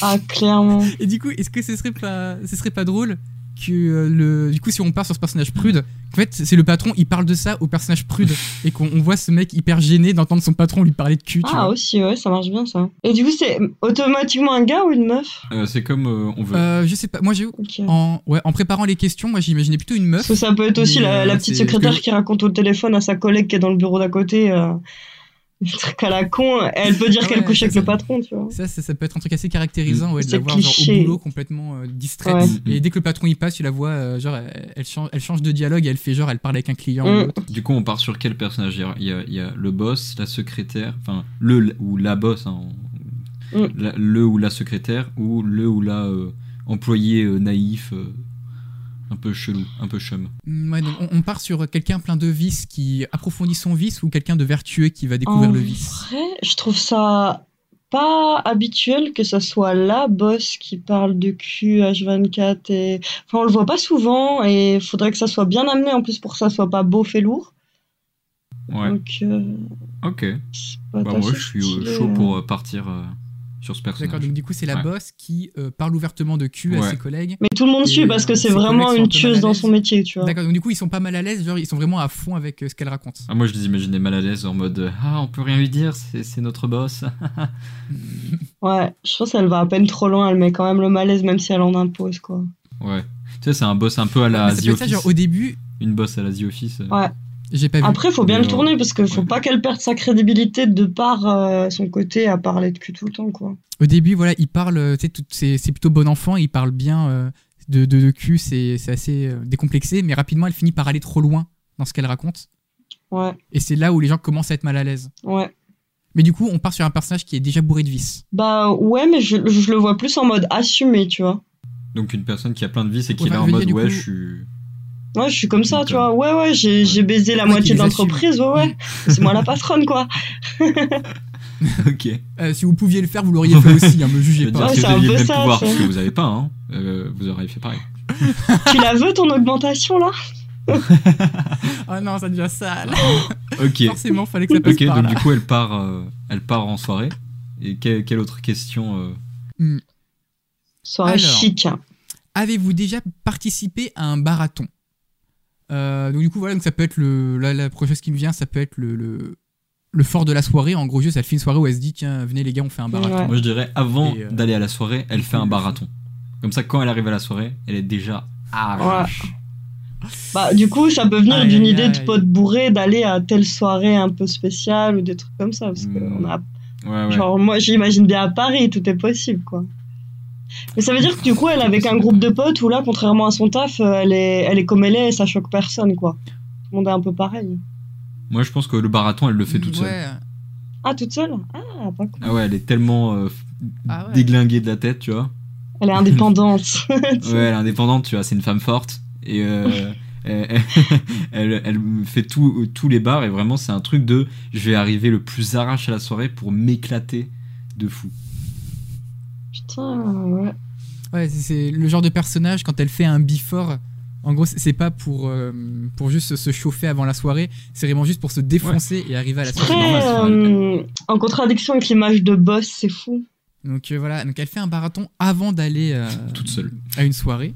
Speaker 1: Ah, clairement.
Speaker 2: Et du coup, est-ce que ce serait pas, ce serait pas drôle que euh, le, du coup, si on part sur ce personnage prude, en fait, c'est le patron, il parle de ça au personnage prude et qu'on on voit ce mec hyper gêné d'entendre son patron lui parler de cul. Tu
Speaker 1: Ah,
Speaker 2: vois.
Speaker 1: aussi, ouais, ça marche bien ça. Et du coup, c'est automatiquement un gars ou une meuf?
Speaker 3: Euh, c'est comme euh, on veut.
Speaker 2: Euh, je sais pas. Moi, j'ai
Speaker 1: Ok.
Speaker 2: en, ouais, en préparant les questions, moi, j'imaginais plutôt une meuf.
Speaker 1: Parce que ça peut être aussi la, la petite secrétaire
Speaker 2: que-
Speaker 1: qui raconte au téléphone à sa collègue qui est dans le bureau d'à côté. Un truc à la con. Elle peut dire qu'elle couche avec le patron, tu vois.
Speaker 2: Ça, ça, ça peut être un truc assez caractérisant, ouais, de la voir genre, au boulot complètement euh, distraite.
Speaker 1: Ouais.
Speaker 2: Et dès que le patron y passe, tu la vois, euh, genre, elle, elle change, elle change de dialogue, elle fait genre, elle parle avec un client
Speaker 1: Mm.
Speaker 2: ou autre.
Speaker 3: Du coup, on part sur quel personnage? Il y, a, il y a- le boss, la secrétaire, enfin le ou la boss, hein, on-
Speaker 1: Mm.
Speaker 3: la- le ou la secrétaire, ou le ou la euh, employé euh, naïf, euh, un peu chelou, un peu chum.
Speaker 2: Mm, Ouais, donc on, on part sur quelqu'un plein de vices qui approfondit son vice ou quelqu'un de vertueux qui va découvrir
Speaker 1: en
Speaker 2: le vice?
Speaker 1: vrai, je trouve ça pas habituel que ça soit la boss qui parle de cul H24 et enfin on le voit pas souvent et faudrait que ça soit bien amené en plus pour que ça soit pas beauf et lourd
Speaker 3: Ouais.
Speaker 1: donc euh.
Speaker 3: Ok. Bah, moi, je suis euh,
Speaker 1: stylé,
Speaker 3: chaud
Speaker 1: euh.
Speaker 3: pour euh, partir euh, sur ce personnage.
Speaker 2: D'accord, donc du coup, c'est la
Speaker 3: Ouais.
Speaker 2: boss qui euh, parle ouvertement de cul à
Speaker 3: Ouais.
Speaker 2: ses collègues.
Speaker 1: Mais tout le monde suit parce que
Speaker 2: euh,
Speaker 1: c'est vraiment une tueuse dans son métier, tu vois.
Speaker 2: D'accord, donc du coup, ils sont pas mal à l'aise, genre, ils sont vraiment à fond avec euh, ce qu'elle raconte.
Speaker 3: Ah, moi, je les imaginais mal à l'aise en mode Ah, on peut rien lui dire, c'est notre boss.
Speaker 1: Ouais, je pense qu'elle va à peine trop loin, elle met quand même le malaise, même si elle en impose, quoi.
Speaker 3: ouais. Tu sais, c'est un boss un peu à la
Speaker 2: ça
Speaker 3: The
Speaker 2: être ça,
Speaker 3: Office.
Speaker 2: genre, au début,
Speaker 3: Une boss à la The Office. euh.
Speaker 1: Ouais.
Speaker 2: J'ai pas vu.
Speaker 1: Après, faut bien le tourner parce qu'il faut
Speaker 3: ouais.
Speaker 1: pas qu'elle perde sa crédibilité de par euh, son côté à parler de cul tout le temps, quoi.
Speaker 2: Au début, voilà, il parle, euh, tu sais, tout- c'est plutôt bon enfant, il parle bien euh, de, de, de cul, c'est c'est assez euh, décomplexé, mais rapidement, elle finit par aller trop loin dans ce qu'elle raconte.
Speaker 1: Ouais,
Speaker 2: Et c'est là où les gens commencent à être mal à l'aise.
Speaker 1: ouais.
Speaker 2: Mais du coup, on part sur un personnage qui est déjà bourré de vices.
Speaker 1: Bah ouais, mais je, je le vois plus en mode assumé, tu vois.
Speaker 3: Donc, une personne qui a plein de vices et qui
Speaker 2: Ouais,
Speaker 3: est là en mode
Speaker 2: dire,
Speaker 3: Ouais,
Speaker 2: coup-
Speaker 3: je suis.
Speaker 1: Ouais, je suis comme ça, tu vois. Ouais, ouais, j'ai baisé la moitié de l'entreprise, ouais, ouais. C'est moi la patronne, quoi.
Speaker 3: ok.
Speaker 2: Euh, si vous pouviez le faire, vous l'auriez fait aussi, hein, me jugez pas.
Speaker 1: Ouais, c'est
Speaker 3: vous
Speaker 1: un
Speaker 3: aviez le même
Speaker 1: ça,
Speaker 3: pouvoir que vous avez pas, hein. Euh, vous auriez fait pareil.
Speaker 1: tu la veux, ton augmentation, là?
Speaker 2: Ah non, ça devient sale.
Speaker 3: Ok.
Speaker 2: Forcément, fallait que ça passe
Speaker 3: Ok,
Speaker 2: par
Speaker 3: donc
Speaker 2: là.
Speaker 3: du coup, elle part, euh, elle part en soirée. Et quelle, quelle autre question euh,
Speaker 1: Soirée
Speaker 2: Alors.
Speaker 1: chic.
Speaker 2: Avez-vous déjà participé à un marathon Euh, Donc du coup, voilà, donc ça peut être le, la, la chose qui me vient, ça peut être le, le, le fort de la soirée. En gros, elle fait une soirée où elle se dit, tiens, venez les gars, on fait un.
Speaker 1: Ouais.
Speaker 3: Moi, je dirais avant
Speaker 2: euh,
Speaker 3: d'aller à la soirée, elle fait un marathon. Comme ça, quand elle arrive à la soirée, elle est déjà. Ah,
Speaker 1: Bah, du coup, ça peut venir d'une
Speaker 2: aïe,
Speaker 1: idée de pote bourré d'aller à telle soirée un peu spéciale ou des trucs comme ça. Parce que
Speaker 3: Mm.
Speaker 1: on a,
Speaker 3: ouais, ouais.
Speaker 1: genre, moi, j'imagine bien à Paris, tout est possible, quoi. Mais ça veut dire que du coup, elle est avec un groupe de potes où là, contrairement à son taf, euh, elle est, elle est comme elle est et ça choque personne, quoi. Tout le monde est un peu pareil.
Speaker 3: Moi, je pense que le marathon, elle le fait toute seule.
Speaker 1: Ah, toute seule? Ah, pas cool.
Speaker 3: Ah ouais, elle est tellement euh,
Speaker 2: Ah ouais.
Speaker 3: déglinguée de la tête, tu vois.
Speaker 1: Elle est indépendante.
Speaker 3: Ouais, elle est indépendante, tu vois, c'est une femme forte. Et euh, elle, elle, elle fait tout, tous les bars. Et vraiment, c'est un truc de je vais arriver le plus arrache à la soirée pour m'éclater de fou.
Speaker 1: Putain, ouais.
Speaker 2: Ouais, c'est- c'est le genre de personnage, quand elle fait un before, en gros, c'est c'est pas pour, euh, pour juste se chauffer avant la soirée, c'est vraiment juste pour se défoncer et arriver à la
Speaker 1: C'est
Speaker 2: soirée.
Speaker 1: très
Speaker 3: c'est
Speaker 1: euh, en contradiction avec l'image de boss, c'est fou.
Speaker 2: Donc euh, voilà, donc elle fait un marathon avant d'aller euh,
Speaker 3: Toute seule.
Speaker 2: à une soirée.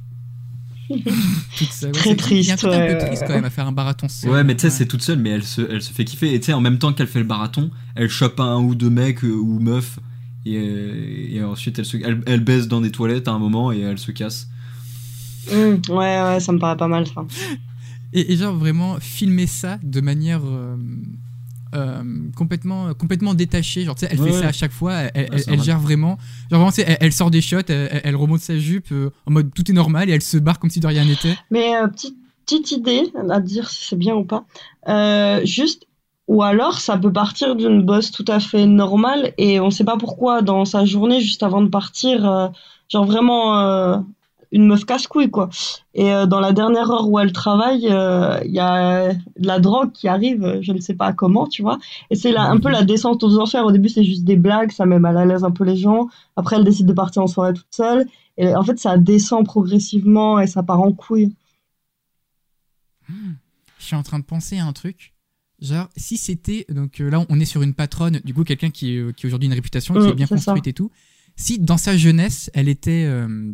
Speaker 2: Toute seule.
Speaker 1: Très
Speaker 2: c'est- un
Speaker 1: triste,
Speaker 2: un
Speaker 1: ouais.
Speaker 2: peu triste quand même à faire un marathon seul.
Speaker 3: Ouais, mais tu sais, c'est toute seule, mais elle se, elle se fait kiffer. Et tu sais, en même temps qu'elle fait le marathon, elle chope un ou deux mecs euh, ou meufs. Et, et ensuite, elle, se, elle, elle baisse dans des toilettes à un moment et elle se casse.
Speaker 1: Hum, ouais, ouais, ça me paraît pas mal, ça.
Speaker 2: Et, et genre vraiment filmer ça de manière euh, euh, complètement, complètement détachée. Genre, tu sais, elle
Speaker 3: Ouais,
Speaker 2: fait
Speaker 3: ouais.
Speaker 2: ça à chaque fois, elle,
Speaker 3: Ouais,
Speaker 2: gère vraiment. Genre, vraiment, elle, elle sort des shots, elle, elle- elle remonte sa jupe euh, en mode tout est normal et elle se barre comme si de rien n'était.
Speaker 1: Mais euh, petite, petite idée à dire si c'est bien ou pas. Euh, juste, ou alors ça peut partir d'une bosse tout à fait normale et on sait pas pourquoi dans sa journée, juste avant de partir, euh, genre vraiment euh, une meuf casse-couille quoi. Et euh, dans la dernière heure où elle travaille, il y a de la drogue qui arrive, je ne sais pas comment, tu vois. Et c'est un peu la descente aux enfers. Au début, c'est juste des blagues, ça met mal à l'aise un peu les gens. Après, elle décide de partir en soirée toute seule. Et en fait, ça descend progressivement et ça part en couille.
Speaker 2: Je suis en train de penser à un truc. Genre, si c'était. Donc euh, là, on est sur une patronne, du coup, quelqu'un qui, est- qui a aujourd'hui une réputation, qui
Speaker 1: Mm,
Speaker 2: est bien
Speaker 1: ça.
Speaker 2: construite et tout. Si dans sa jeunesse, elle était. euh,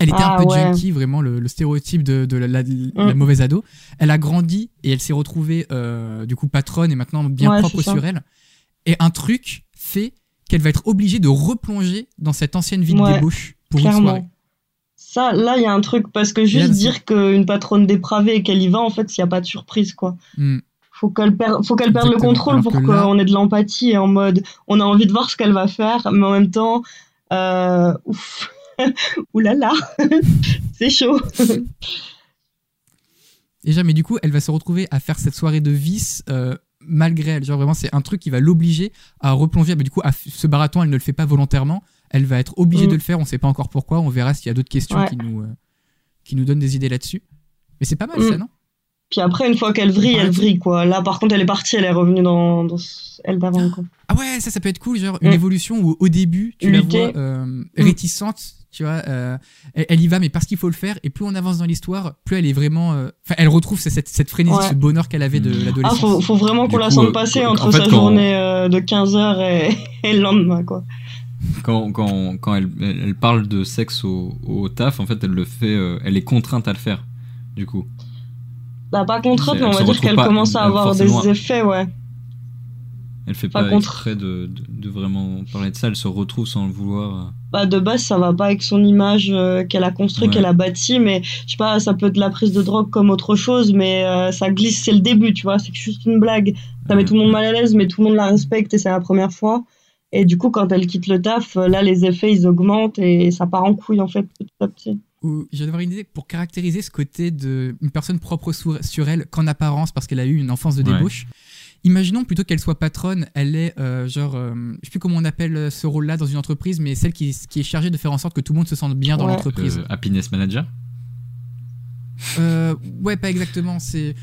Speaker 2: elle était
Speaker 1: Ah,
Speaker 2: un peu
Speaker 1: ouais.
Speaker 2: junkie, vraiment le, le stéréotype de, de la, la- la
Speaker 1: Mm.
Speaker 2: mauvaise ado. Elle a grandi et elle s'est retrouvée, euh, du coup, patronne et maintenant bien
Speaker 1: Ouais,
Speaker 2: propre sur elle. Et un truc fait qu'elle va être obligée de replonger dans cette ancienne vie de débauche pour une soirée.
Speaker 1: Clairement. Ça, là, il y a un truc, parce que juste dire qu'une patronne dépravée et qu'elle y va, en fait, il n'y a pas de surprise, quoi.
Speaker 2: Mm.
Speaker 1: Faut qu'elle perde, faut qu'elle perde le contrôle pour qu'on ait de l'empathie et en mode, on a envie de voir ce qu'elle va faire, mais en même temps, euh, ouf, oulala, c'est chaud.
Speaker 2: Déjà, mais du coup, elle va se retrouver à faire cette soirée de vice euh, malgré elle. Genre vraiment, c'est un truc qui va l'obliger à replonger. Mais du coup, à ce marathon, elle ne le fait pas volontairement. Elle va être obligée
Speaker 1: Mm.
Speaker 2: de le faire. On sait pas encore pourquoi. On verra s'il y a d'autres questions
Speaker 1: Ouais.
Speaker 2: qui nous euh, qui nous donnent des idées là-dessus. Mais c'est pas mal
Speaker 1: Mm.
Speaker 2: ça, non?
Speaker 1: Puis après, une fois qu'elle vrille, elle vrille, quoi. Là, par contre, elle est partie, elle est revenue dans, dans elle d'avant, quoi.
Speaker 2: Ah ouais, ça, ça peut être cool. Genre une
Speaker 1: Mm.
Speaker 2: évolution où au début, tu
Speaker 1: Lutter.
Speaker 2: la vois euh, réticente. Tu vois, euh, elle, elle y va, mais parce qu'il faut le faire. Et plus on avance dans l'histoire, plus elle est vraiment. euh, Enfin, elle retrouve cette- cette, frénésie,
Speaker 1: Ouais.
Speaker 2: ce bonheur qu'elle avait de
Speaker 3: Mm.
Speaker 1: Ah,
Speaker 2: l'adolescence.
Speaker 1: faut, faut vraiment qu'on la sente
Speaker 3: euh,
Speaker 1: passer
Speaker 3: en
Speaker 1: entre
Speaker 3: fait,
Speaker 1: sa journée euh, de 15h et, et le lendemain, quoi.
Speaker 3: quand, quand, quand elle, elle elle parle de sexe au, au taf, en fait, elle le fait, euh, elle est contrainte à le faire, du coup.
Speaker 1: Bah, pas
Speaker 3: C'est-
Speaker 1: mais on va dire qu'elle commence à avoir des effets, ouais.
Speaker 3: Elle fait
Speaker 1: Pas
Speaker 3: pas,
Speaker 1: contre-
Speaker 3: exprès de, de, de vraiment parler de ça, elle se retrouve sans le vouloir.
Speaker 1: Bah, de base, ça va pas avec son image euh, qu'elle a construite,
Speaker 3: Ouais.
Speaker 1: qu'elle a bâtie, mais je sais pas, ça peut être de la prise de drogue comme autre chose, mais euh, ça glisse, c'est le début, tu vois, c'est juste une blague. Ça met tout le monde mal à l'aise, mais tout le monde la respecte et c'est la première fois. Et du coup, quand elle quitte le taf, euh, là, les effets, ils augmentent et ça part en couille, en fait, petit à petit.
Speaker 2: Ou j'ai d'avoir une idée pour caractériser ce côté de une personne propre sur, sur elle qu'en apparence parce qu'elle a eu une enfance de
Speaker 3: Ouais.
Speaker 2: débauche. Imaginons plutôt qu'elle soit patronne, elle est euh, genre, euh, je sais plus comment on appelle ce rôle-là dans une entreprise, mais celle qui, qui est chargée de faire en sorte que tout le monde se sente bien dans l'entreprise.
Speaker 3: Euh, happiness manager?
Speaker 2: Euh, ouais, pas exactement. C'est,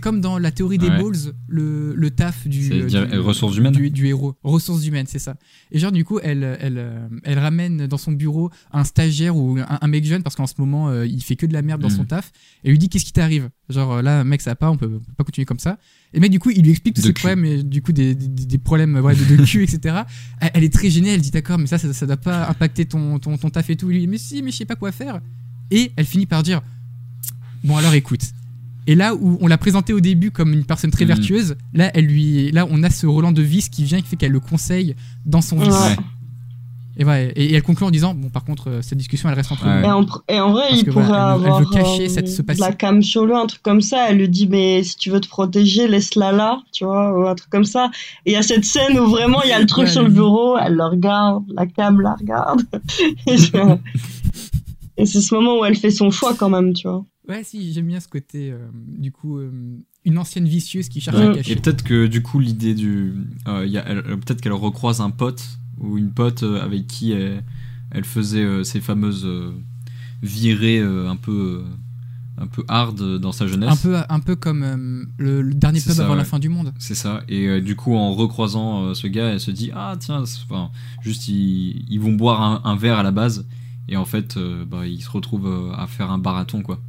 Speaker 2: comme dans la théorie des
Speaker 3: Ouais.
Speaker 2: balls, le, le taf du, euh,
Speaker 3: dire-
Speaker 2: du-
Speaker 3: ressources humaines
Speaker 2: du, du héros. Ressources humaines, c'est ça. Et genre, du coup, elle, elle, euh, elle ramène dans son bureau un stagiaire ou un, un mec jeune parce qu'en ce moment, euh, il fait que de la merde dans
Speaker 3: Mhm.
Speaker 2: son taf. Et lui dit Qu'est-ce qui t'arrive? Genre, là, mec, ça va pas, on peut, on peut pas continuer comme ça. Et mec, du coup, il lui explique tous ses problèmes, et du coup, des, des, des problèmes ouais, de, de cul, etc. Elle, elle est très gênée, elle dit D'accord, mais ça, ça, ça doit pas impacter ton, ton, ton taf et tout. Il lui dit Mais si, mais je sais pas quoi faire. Et elle finit par dire Bon, alors écoute. Et là où on l'a présenté au début comme une personne très
Speaker 3: Mhm.
Speaker 2: vertueuse, là, elle lui, là, on a ce Roland de vice qui vient, qui fait qu'elle le conseille dans son vice.
Speaker 1: Ouais.
Speaker 2: Et, voilà, et, et elle conclut en disant Bon, par contre, euh, cette discussion, elle reste entre
Speaker 3: Ouais.
Speaker 2: nous.
Speaker 1: Et en, et en vrai,
Speaker 2: Parce
Speaker 1: il
Speaker 2: que
Speaker 1: pourrait
Speaker 2: voilà, elle veut- elle
Speaker 1: avoir
Speaker 2: veut cacher
Speaker 1: euh,
Speaker 2: cette- ce
Speaker 1: de
Speaker 2: passé.
Speaker 1: la cam sur lui, un truc comme ça. Elle lui dit, mais si tu veux te protéger, laisse-la là, tu vois, ou un truc comme ça. Et il y a cette scène où vraiment il y a le truc
Speaker 2: Ouais,
Speaker 1: sur le bureau, elle le regarde, la cam la regarde. et je- et c'est ce moment où elle fait son choix quand même, tu vois.
Speaker 2: Ouais, si, j'aime bien ce côté, euh, du coup, euh, une ancienne vicieuse qui cherche
Speaker 1: Ouais.
Speaker 2: à
Speaker 3: Et
Speaker 2: cacher.
Speaker 3: peut-être que du coup l'idée du, euh, il peut-être qu'elle recroise un pote ou une pote avec qui elle, elle faisait ces fameuses virées un peu, un peu hard dans sa jeunesse.
Speaker 2: Un peu, un peu comme le, le dernier pub
Speaker 3: ça,
Speaker 2: avant la fin du monde.
Speaker 3: C'est ça. Et du coup, en recroisant ce gars, elle se dit ah tiens, enfin, juste ils, ils vont boire un, un verre à la base et en fait, euh, bah, ils se retrouvent euh, à faire un barathon quoi.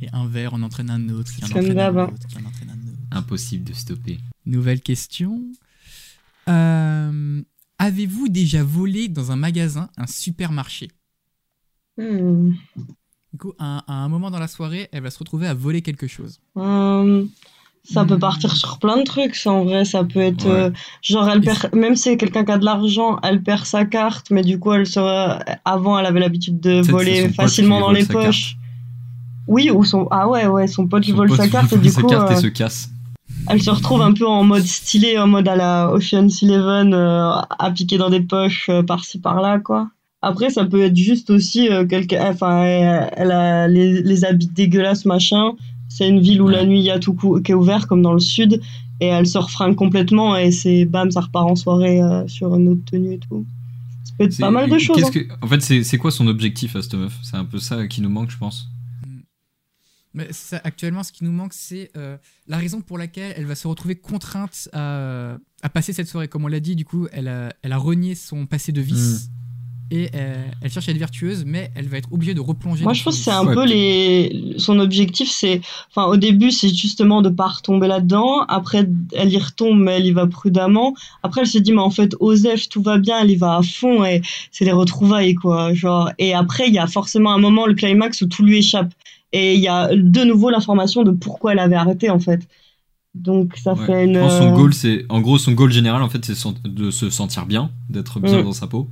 Speaker 2: Et un verre en entraîne un autre, qui en entraîne un autre, qui en entraîne un autre.
Speaker 3: Impossible de stopper.
Speaker 2: Nouvelle question. Euh, Avez-vous déjà volé dans un magasin, un supermarché?
Speaker 1: Hmm.
Speaker 2: Du coup, à, un- à un moment dans la soirée, elle va se retrouver à voler quelque chose.
Speaker 1: Euh, ça peut
Speaker 2: Hmm.
Speaker 1: partir sur plein de trucs, ça, en vrai. Ça peut être,
Speaker 3: Ouais.
Speaker 1: euh, genre, elle perd, même si c'est quelqu'un qui a de l'argent, elle perd sa carte, mais du coup, elle sera, avant, elle avait l'habitude de voler facilement dans les poches. Oui, ou son, ah ouais, ouais, son pote
Speaker 3: Son
Speaker 1: vole sa
Speaker 3: lui
Speaker 1: carte, et
Speaker 3: vole
Speaker 1: du
Speaker 3: sa
Speaker 1: coup,
Speaker 3: carte
Speaker 1: euh,
Speaker 3: et se casse.
Speaker 1: elle se retrouve un peu en mode stylé, en mode à la Ocean's Eleven, euh, à piquer dans des poches euh, par-ci par-là, quoi. Après, ça peut être juste aussi euh, quelqu'un, enfin, elle, a les, les habits dégueulasses, machin. C'est une ville où la nuit il y a tout cou- qui est ouvert, comme dans le sud, et elle se refringue complètement, et c'est bam, ça repart en soirée euh, sur une autre tenue et tout. Ça peut être pas mal de choses. hein.
Speaker 3: que- En fait, c'est c'est quoi son objectif à cette meuf? C'est un peu ça qui nous manque, je pense.
Speaker 2: Mais ça, actuellement, ce qui nous manque, c'est euh, la raison pour laquelle elle va se retrouver contrainte à, à passer cette soirée. Comme on l'a dit, du coup, elle a, elle a renié son passé de vice. Et euh, elle cherche à être vertueuse, mais elle va être obligée de replonger.
Speaker 1: Moi, je pense que c'est un
Speaker 3: Ouais,
Speaker 1: peu les. Son objectif, c'est. Enfin, au début, c'est justement de pas retomber là-dedans. Après, elle y retombe, mais elle y va prudemment. Après, elle se dit, mais en fait, Osef, tout va bien, elle y va à fond et c'est les retrouvailles, quoi. Genre. Et après, il y a forcément un moment, le climax, où tout lui échappe. Et il y a de nouveau l'information de pourquoi elle avait arrêté, en fait. Donc, ça
Speaker 3: Ouais.
Speaker 1: fait une.
Speaker 3: Son
Speaker 1: euh,
Speaker 3: goal, c'est en gros son goal général en fait, c'est de se sentir bien, d'être bien
Speaker 1: Mm.
Speaker 3: dans sa peau.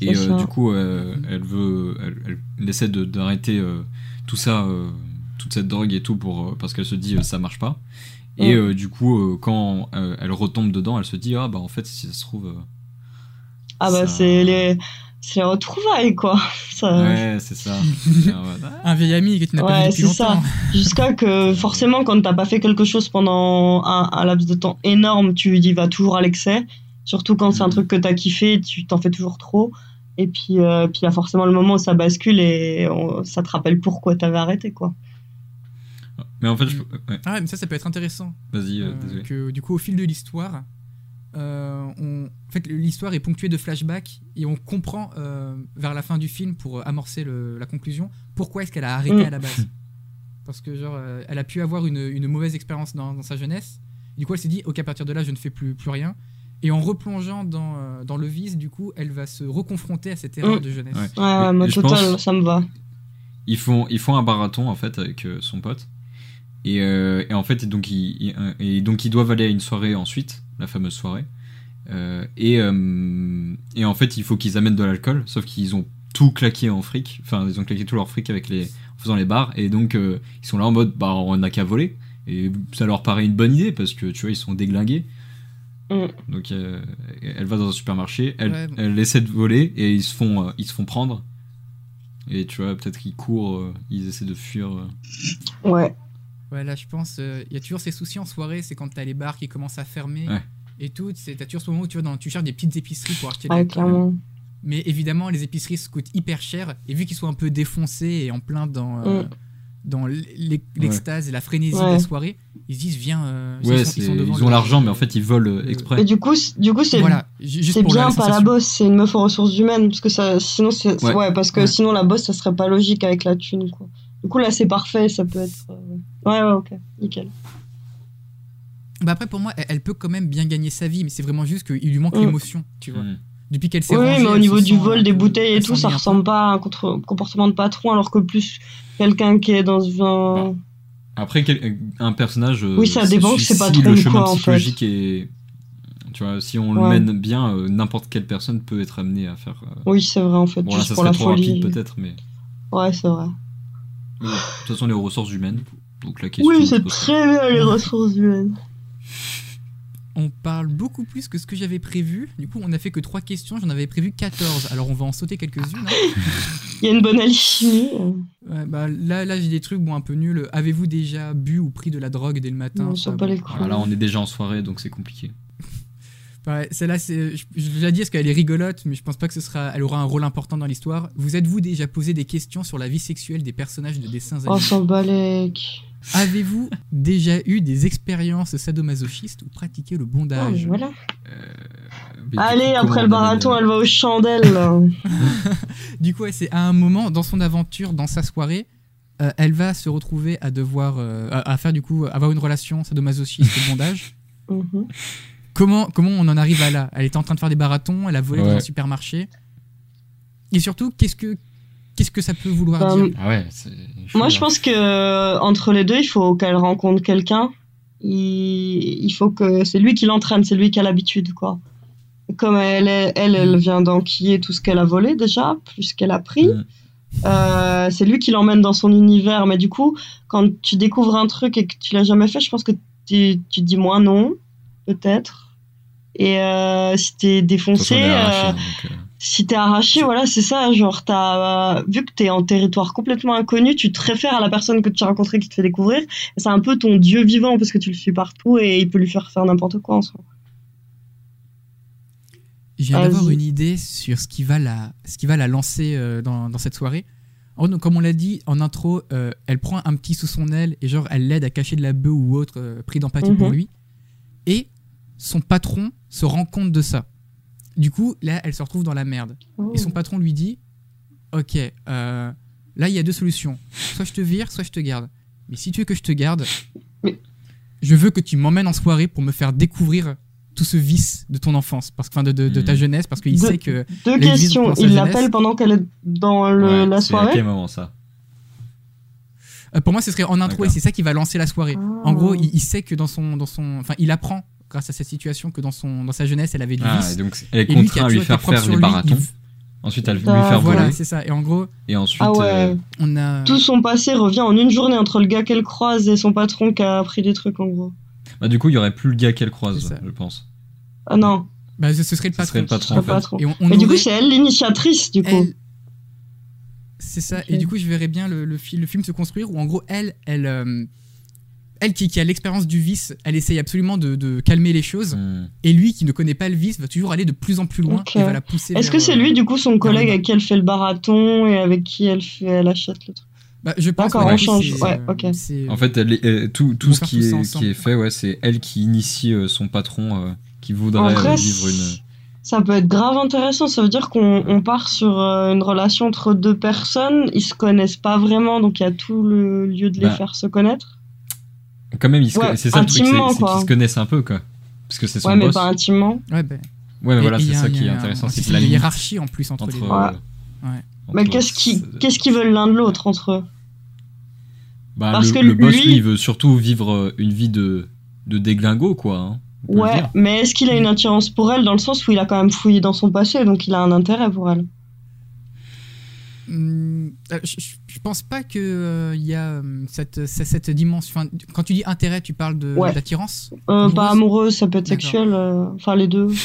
Speaker 3: Et euh, du coup, euh, elle veut, elle, elle essaie d'arrêter euh, tout ça, toute cette drogue et tout pour parce qu'elle se dit ça marche pas. Et
Speaker 1: Mm.
Speaker 3: du coup, quand elle retombe dedans, elle se dit ah bah en fait si ça se trouve.
Speaker 1: Ah, bah,
Speaker 3: ça-
Speaker 1: c'est les. C'est les retrouvailles, quoi. Ça...
Speaker 3: Ouais, c'est ça.
Speaker 2: Un vieil ami que tu n'as pas
Speaker 1: Ouais,
Speaker 2: vu depuis
Speaker 1: c'est ça.
Speaker 2: longtemps.
Speaker 1: Jusqu'à que forcément, quand t'as pas fait quelque chose pendant un, un laps de temps énorme, tu y vas toujours à l'excès. Surtout quand c'est un
Speaker 3: Mhm.
Speaker 1: truc que t'as kiffé, tu t'en fais toujours trop. Et puis, euh, puis il y a forcément le moment où ça bascule et on- ça te rappelle pourquoi t'avais arrêté, quoi.
Speaker 3: Mais en fait, je... ouais,
Speaker 2: Ah ouais, mais ça, ça peut être intéressant.
Speaker 3: vas-y, euh,
Speaker 2: Euh,
Speaker 3: désolé.
Speaker 2: que du coup, au fil de l'histoire, on... en fait, l'histoire est ponctuée de flashbacks et on comprend euh, vers la fin du film pour euh, amorcer le- la conclusion pourquoi est-ce qu'elle a arrêté
Speaker 1: Mm.
Speaker 2: à la base. Parce que genre, euh, elle a pu avoir une, une mauvaise expérience dans, dans sa jeunesse. Du coup, elle s'est dit, ok, à partir de là, je ne fais plus, plus rien. Et en replongeant dans, euh, dans le vice, du coup, elle va se reconfronter à cette erreur
Speaker 1: Mm.
Speaker 2: de jeunesse.
Speaker 3: Ouais.
Speaker 1: Ouais,
Speaker 3: je
Speaker 1: total,
Speaker 3: pense-
Speaker 1: ça me va.
Speaker 3: Ils font, ils font un marathon en fait avec euh, son pote. Et, euh, et en fait, donc ils, ils- euh, et donc ils doivent aller à une soirée ensuite, la fameuse soirée. Euh, et, euh, et en fait, il faut qu'ils amènent de l'alcool, sauf qu'ils ont tout claqué en fric. Enfin, ils ont claqué tout leur fric avec les, en faisant les bars. Et donc, euh, ils sont là en mode, bah, on n'a qu'à voler. Et ça leur paraît une bonne idée parce que tu vois, ils sont déglingués.
Speaker 1: Mm.
Speaker 3: Donc, euh, elle va dans un supermarché, elle,
Speaker 2: Ouais.
Speaker 3: elle essaie de voler et ils se font, euh, ils se font prendre. Et tu vois, peut-être qu'ils courent, euh, ils essaient de fuir. euh.
Speaker 1: Ouais.
Speaker 2: Ouais, là, je pense, euh, il y a toujours ces soucis en soirée, c'est quand t'as les bars qui commencent à fermer
Speaker 3: Ouais.
Speaker 2: et tout. c'est- T'as toujours ce moment où tu, vas dans, tu cherches des petites épiceries pour acheter de
Speaker 1: Ouais, clairement.
Speaker 2: Mais évidemment, les épiceries se coûtent hyper cher. Et vu qu'ils sont un peu défoncés et en plein dans, euh,
Speaker 1: Mm.
Speaker 2: dans l'e- l'extase et la frénésie de la soirée, ils se disent, viens. euh,
Speaker 3: Ouais,
Speaker 2: ils, sont, ils sont devant
Speaker 3: ils ont l'argent, mais en fait, ils volent euh, exprès.
Speaker 1: Et du coup, du coup, c'est
Speaker 2: Voilà,
Speaker 1: bien
Speaker 2: la
Speaker 1: pas la bosse, c'est une meuf aux ressources humaines parce que ça, sinon c'est
Speaker 3: Ouais.
Speaker 1: ouais. parce que
Speaker 2: Ouais.
Speaker 1: sinon la bosse ça serait pas logique avec la thune quoi. Du coup là c'est parfait, ça peut être euh, ouais ouais ok nickel.
Speaker 2: Bah après, pour moi, elle, elle peut quand même bien gagner sa vie, mais c'est vraiment juste qu'il lui manque
Speaker 1: Mm.
Speaker 2: l'émotion, tu vois.
Speaker 3: Mm.
Speaker 2: Depuis qu'elle s'est
Speaker 1: Oui
Speaker 2: rangée,
Speaker 1: mais au niveau
Speaker 2: se
Speaker 1: du vol
Speaker 2: un
Speaker 1: des bouteilles et tout ça ressemble pas à un contre- comportement de patron alors que plus quelqu'un qui est dans un
Speaker 3: Après, quel- un personnage. euh,
Speaker 1: Oui, ça dépend que c'est pas
Speaker 3: si
Speaker 1: trop
Speaker 3: le chemin
Speaker 1: quoi, en fait.
Speaker 3: psychologique est. Tu vois, si on le mène bien, euh, n'importe quelle personne peut être amenée à faire. euh,
Speaker 1: oui c'est vrai en fait
Speaker 3: Bon, là,
Speaker 1: juste
Speaker 3: ça
Speaker 1: pour
Speaker 3: serait
Speaker 1: la
Speaker 3: trop
Speaker 1: folie.
Speaker 3: rapide peut-être, mais.
Speaker 1: Ouais c'est vrai.
Speaker 3: de toute façon, les ressources humaines. Donc la question.
Speaker 1: Oui c'est très bien les ressources humaines.
Speaker 2: On parle beaucoup plus que ce que j'avais prévu. Du coup, on a fait que 3 questions, j'en avais prévu 14. Alors, on va en sauter quelques-unes. hein.
Speaker 1: Il y a une bonne alchimie.
Speaker 2: Ouais, bah, là, là j'ai des trucs bon, un peu nuls. Avez-vous déjà bu ou pris de la drogue dès le matin?
Speaker 1: Non,
Speaker 2: Ça,
Speaker 1: ça pas
Speaker 2: bon.
Speaker 1: les.
Speaker 3: Ah, là, on est déjà en soirée, donc c'est compliqué.
Speaker 2: Ouais, celle-là, c'est, je, je l'ai dit parce qu'elle est rigolote, mais je pense pas que ce sera, elle aura un rôle important dans l'histoire. Vous êtes-vous déjà posé des questions sur la vie sexuelle des personnages de dessins
Speaker 1: Oh
Speaker 2: animés?
Speaker 1: les couilles.
Speaker 2: Avez-vous déjà eu des expériences sadomasochistes ou pratiqué le
Speaker 1: Ah,
Speaker 2: bondage
Speaker 1: voilà.
Speaker 3: Mais du
Speaker 1: Allez,
Speaker 3: coup,
Speaker 1: après le
Speaker 3: on
Speaker 1: marathon, elle va aux chandelles. là.
Speaker 2: Du coup, ouais, c'est à un moment dans son aventure, dans sa soirée, euh, elle va se retrouver à devoir, euh, à, à faire du coup, avoir une relation sadomasochiste au bondage.
Speaker 1: Mhm.
Speaker 2: Comment, comment on en arrive à là? Elle était en train de faire des marathons, elle a volé dans un supermarché. Et surtout, qu'est-ce que, qu'est-ce que ça peut vouloir
Speaker 1: Bah,
Speaker 2: dire
Speaker 3: Ah ouais.
Speaker 1: Moi, je
Speaker 3: hein.
Speaker 1: pense que euh, entre les deux, il faut qu'elle rencontre quelqu'un. Il, il faut que c'est lui qui l'entraîne, c'est lui qui a l'habitude, quoi. Comme elle, est- elle, elle vient d'enquiller tout ce qu'elle a volé déjà, plus ce qu'elle a pris.
Speaker 3: Mm.
Speaker 1: Euh, c'est lui qui l'emmène dans son univers. Mais du coup, quand tu découvres un truc et que tu l'as jamais fait, je pense que tu, tu te dis moins non, peut-être. Et euh, si t'es défoncé, euh,
Speaker 3: hein, euh,
Speaker 1: si t'es arraché, voilà, c'est ça. Genre, t'as euh, vu que t'es en territoire complètement inconnu, tu te réfères à la personne que tu as rencontrée qui te fait découvrir. C'est un peu ton dieu vivant parce que tu le suis partout et il peut lui faire faire n'importe quoi en soi.
Speaker 2: Je viens
Speaker 1: Vas-y.
Speaker 2: d'avoir une idée sur ce qui va la, ce qui va la lancer euh, dans, dans cette soirée. En gros, donc, comme on l'a dit en intro, euh, elle prend un petit sous son aile et genre elle l'aide à cacher de la bœuf ou autre, euh, pris d'empathie pour
Speaker 1: Mhm.
Speaker 2: lui. Et son patron se rend compte de ça. Du coup, là, elle se retrouve dans la merde. Et son patron lui dit Ok, euh, là, il y a deux solutions. Soit je te vire, soit je te garde. Mais si tu veux que je te garde,
Speaker 1: Mais-
Speaker 2: je veux que tu m'emmènes en soirée pour me faire découvrir tout ce vice de ton enfance, parce que, enfin, de, de- de ta
Speaker 3: Mhm.
Speaker 2: jeunesse, parce qu'il
Speaker 1: De-
Speaker 2: sait que.
Speaker 1: Deux questions. Il l'appelle pendant qu'elle est dans le,
Speaker 3: ouais,
Speaker 1: la
Speaker 3: c'est À
Speaker 1: soirée.
Speaker 3: quel moment ça
Speaker 2: Euh, pour moi, ce serait en intro et c'est ça qui va lancer la soirée.
Speaker 1: Ah.
Speaker 2: En gros, il, il sait que dans son, dans son. Enfin, il apprend, grâce à cette situation, que dans, son, dans sa jeunesse, elle avait du
Speaker 3: Ah,
Speaker 2: vice.
Speaker 3: et donc elle est
Speaker 2: lui
Speaker 3: contrainte à lui faire faire
Speaker 2: lui,
Speaker 3: marathons. Ensuite, elle lui
Speaker 1: Ah,
Speaker 3: faire
Speaker 2: Voilà, c'est ça. Et en gros,
Speaker 3: Et ensuite.
Speaker 1: Ah ouais.
Speaker 3: euh,
Speaker 2: on a.
Speaker 1: Tout son passé revient en une journée entre le gars qu'elle croise et son patron qui a appris des trucs en gros.
Speaker 3: Bah, du coup, il y aurait plus le gars qu'elle croise, je pense.
Speaker 1: Ah non,
Speaker 2: Bah, ce ce serait le
Speaker 3: Ce
Speaker 2: patron.
Speaker 3: serait le patron,
Speaker 1: le
Speaker 3: en fait.
Speaker 1: patron.
Speaker 2: Et on, on
Speaker 1: Et du coup, c'est elle l'initiatrice du coup.
Speaker 2: elle- C'est ça. Et du coup, je verrais bien le, le, fi- le film se construire où, en gros, elle, elle, euh, elle qui, qui a l'expérience du vice, elle essaye absolument de, de calmer les choses.
Speaker 3: Hmm.
Speaker 2: Et lui, qui ne connaît pas le vice, va toujours aller de plus en plus loin et va la pousser.
Speaker 1: Est-ce que c'est
Speaker 2: euh,
Speaker 1: lui du coup son collègue avec qui elle fait le barathon et avec qui elle fait elle achète le truc
Speaker 2: bah, Je pense
Speaker 1: D'accord,
Speaker 2: que
Speaker 3: on
Speaker 1: change.
Speaker 2: c'est,
Speaker 1: Ouais,
Speaker 2: euh,
Speaker 3: En fait, elle est- euh, tout, ce qui
Speaker 2: tout
Speaker 3: est,
Speaker 2: ensemble.
Speaker 3: qui est fait, ouais, c'est elle qui initie euh, son patron euh, qui voudrait
Speaker 1: vrai,
Speaker 3: euh, vivre une.
Speaker 1: ça peut être grave intéressant. Ça veut dire qu'on on part sur euh, une relation entre deux personnes. Ils se connaissent pas vraiment, donc il y a tout le lieu de les
Speaker 3: Bah,
Speaker 1: faire se connaître.
Speaker 3: Quand même, ils se
Speaker 1: Ouais,
Speaker 3: c'est ça le truc, c'est qu'ils se connaissent un peu, quoi. Parce que c'est son
Speaker 1: Ouais, mais
Speaker 3: boss.
Speaker 1: pas intimement.
Speaker 2: Ouais, ben.
Speaker 3: Ouais, mais voilà, c'est ça qui est intéressant. C'est la
Speaker 2: hiérarchie en plus entre,
Speaker 3: entre.
Speaker 2: les deux.
Speaker 1: Ouais.
Speaker 3: euh,
Speaker 2: Ouais.
Speaker 1: Mais qu'est-ce qu'ils qu'est-ce qu'ils veulent l'un de l'autre entre eux?
Speaker 3: Bah,
Speaker 1: Parce
Speaker 3: le,
Speaker 1: que
Speaker 3: le boss,
Speaker 1: lui-
Speaker 3: lui, il veut surtout vivre euh, une vie de, de déglingo, quoi. hein,
Speaker 1: Ouais, mais est-ce qu'il a une attirance pour elle dans le sens où il a quand même fouillé dans son passé, donc il a un intérêt pour elle?
Speaker 2: Euh, je, je- je pense pas que euh, il y a hum, cette, cette, cette dimension. enfin, quand tu dis intérêt, tu parles de
Speaker 1: Ouais.
Speaker 2: d'attirance?
Speaker 1: euh, Pas amoureuse, ça peut être sexuel, euh, enfin les deux.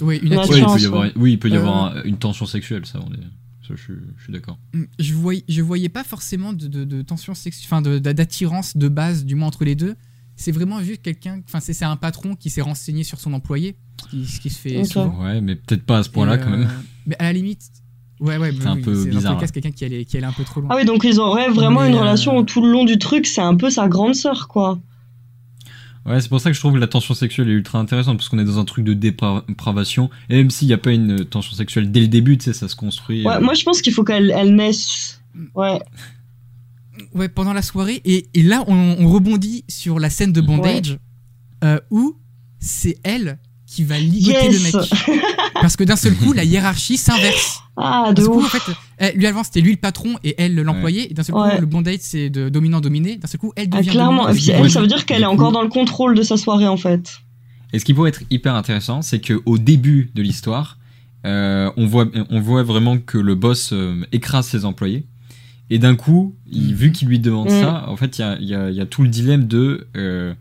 Speaker 2: Oui, une attirance.
Speaker 3: Ouais, il peut y avoir, oui, il peut y
Speaker 2: Euh,
Speaker 3: avoir un- une tension sexuelle, ça, on est, ça je, suis- je suis d'accord.
Speaker 2: Hum, Je voyais, je voyais pas forcément de, de, de tension sexuelle, enfin de- de- d'attirance de base, du moins entre les deux. C'est vraiment juste quelqu'un, enfin c'est un patron qui s'est renseigné sur son employé, ce qui, ce qui se fait souvent.
Speaker 3: Ouais, mais peut-être pas à ce point-là, quand même.
Speaker 2: euh, Mais à la limite, ouais, ouais,
Speaker 3: C'est un
Speaker 2: oui,
Speaker 3: peu bizarre,
Speaker 2: quelqu'un qui allait, qui allait un peu trop loin.
Speaker 1: Ah oui, donc ils auraient vraiment
Speaker 2: Mais,
Speaker 1: une
Speaker 2: euh,
Speaker 1: relation où tout le long du truc, c'est un peu sa grande sœur, quoi.
Speaker 3: Ouais, c'est pour ça que je trouve que la tension sexuelle est ultra intéressante, parce qu'on est dans un truc de dépravation, et même s'il n'y a pas une tension sexuelle dès le début, tu sais, ça se construit.
Speaker 1: Ouais,
Speaker 3: euh,
Speaker 1: moi je pense qu'il faut qu'elle elle naisse. Ouais,
Speaker 2: Ouais, pendant la soirée. Et, et là, on, on rebondit sur la scène de bondage euh, où c'est elle qui va ligoter
Speaker 1: Yes.
Speaker 2: le mec. Parce que d'un seul coup, la hiérarchie s'inverse.
Speaker 1: ah,
Speaker 2: D'un
Speaker 1: de
Speaker 2: seul coup, en
Speaker 1: ouf.
Speaker 2: fait, euh, lui avant, c'était lui le patron et elle l'employé. Et d'un seul coup,
Speaker 1: Ouais.
Speaker 2: le bondage, c'est de dominant-dominé. D'un seul coup, elle
Speaker 1: Ah,
Speaker 2: devient
Speaker 1: clairement,
Speaker 2: dominante.
Speaker 1: puis
Speaker 3: Ouais,
Speaker 1: elle, ça veut dire qu'elle est
Speaker 3: coup-
Speaker 1: encore dans le contrôle de sa soirée en fait.
Speaker 3: Et ce qui pourrait être hyper intéressant, c'est qu'au début de l'histoire, euh, on, voit, on voit vraiment que le boss euh, écrase ses employés. Et d'un coup, il, vu qu'il lui demande
Speaker 1: Mm.
Speaker 3: ça, en fait, il y a, il y a- il y a tout le dilemme de. euh,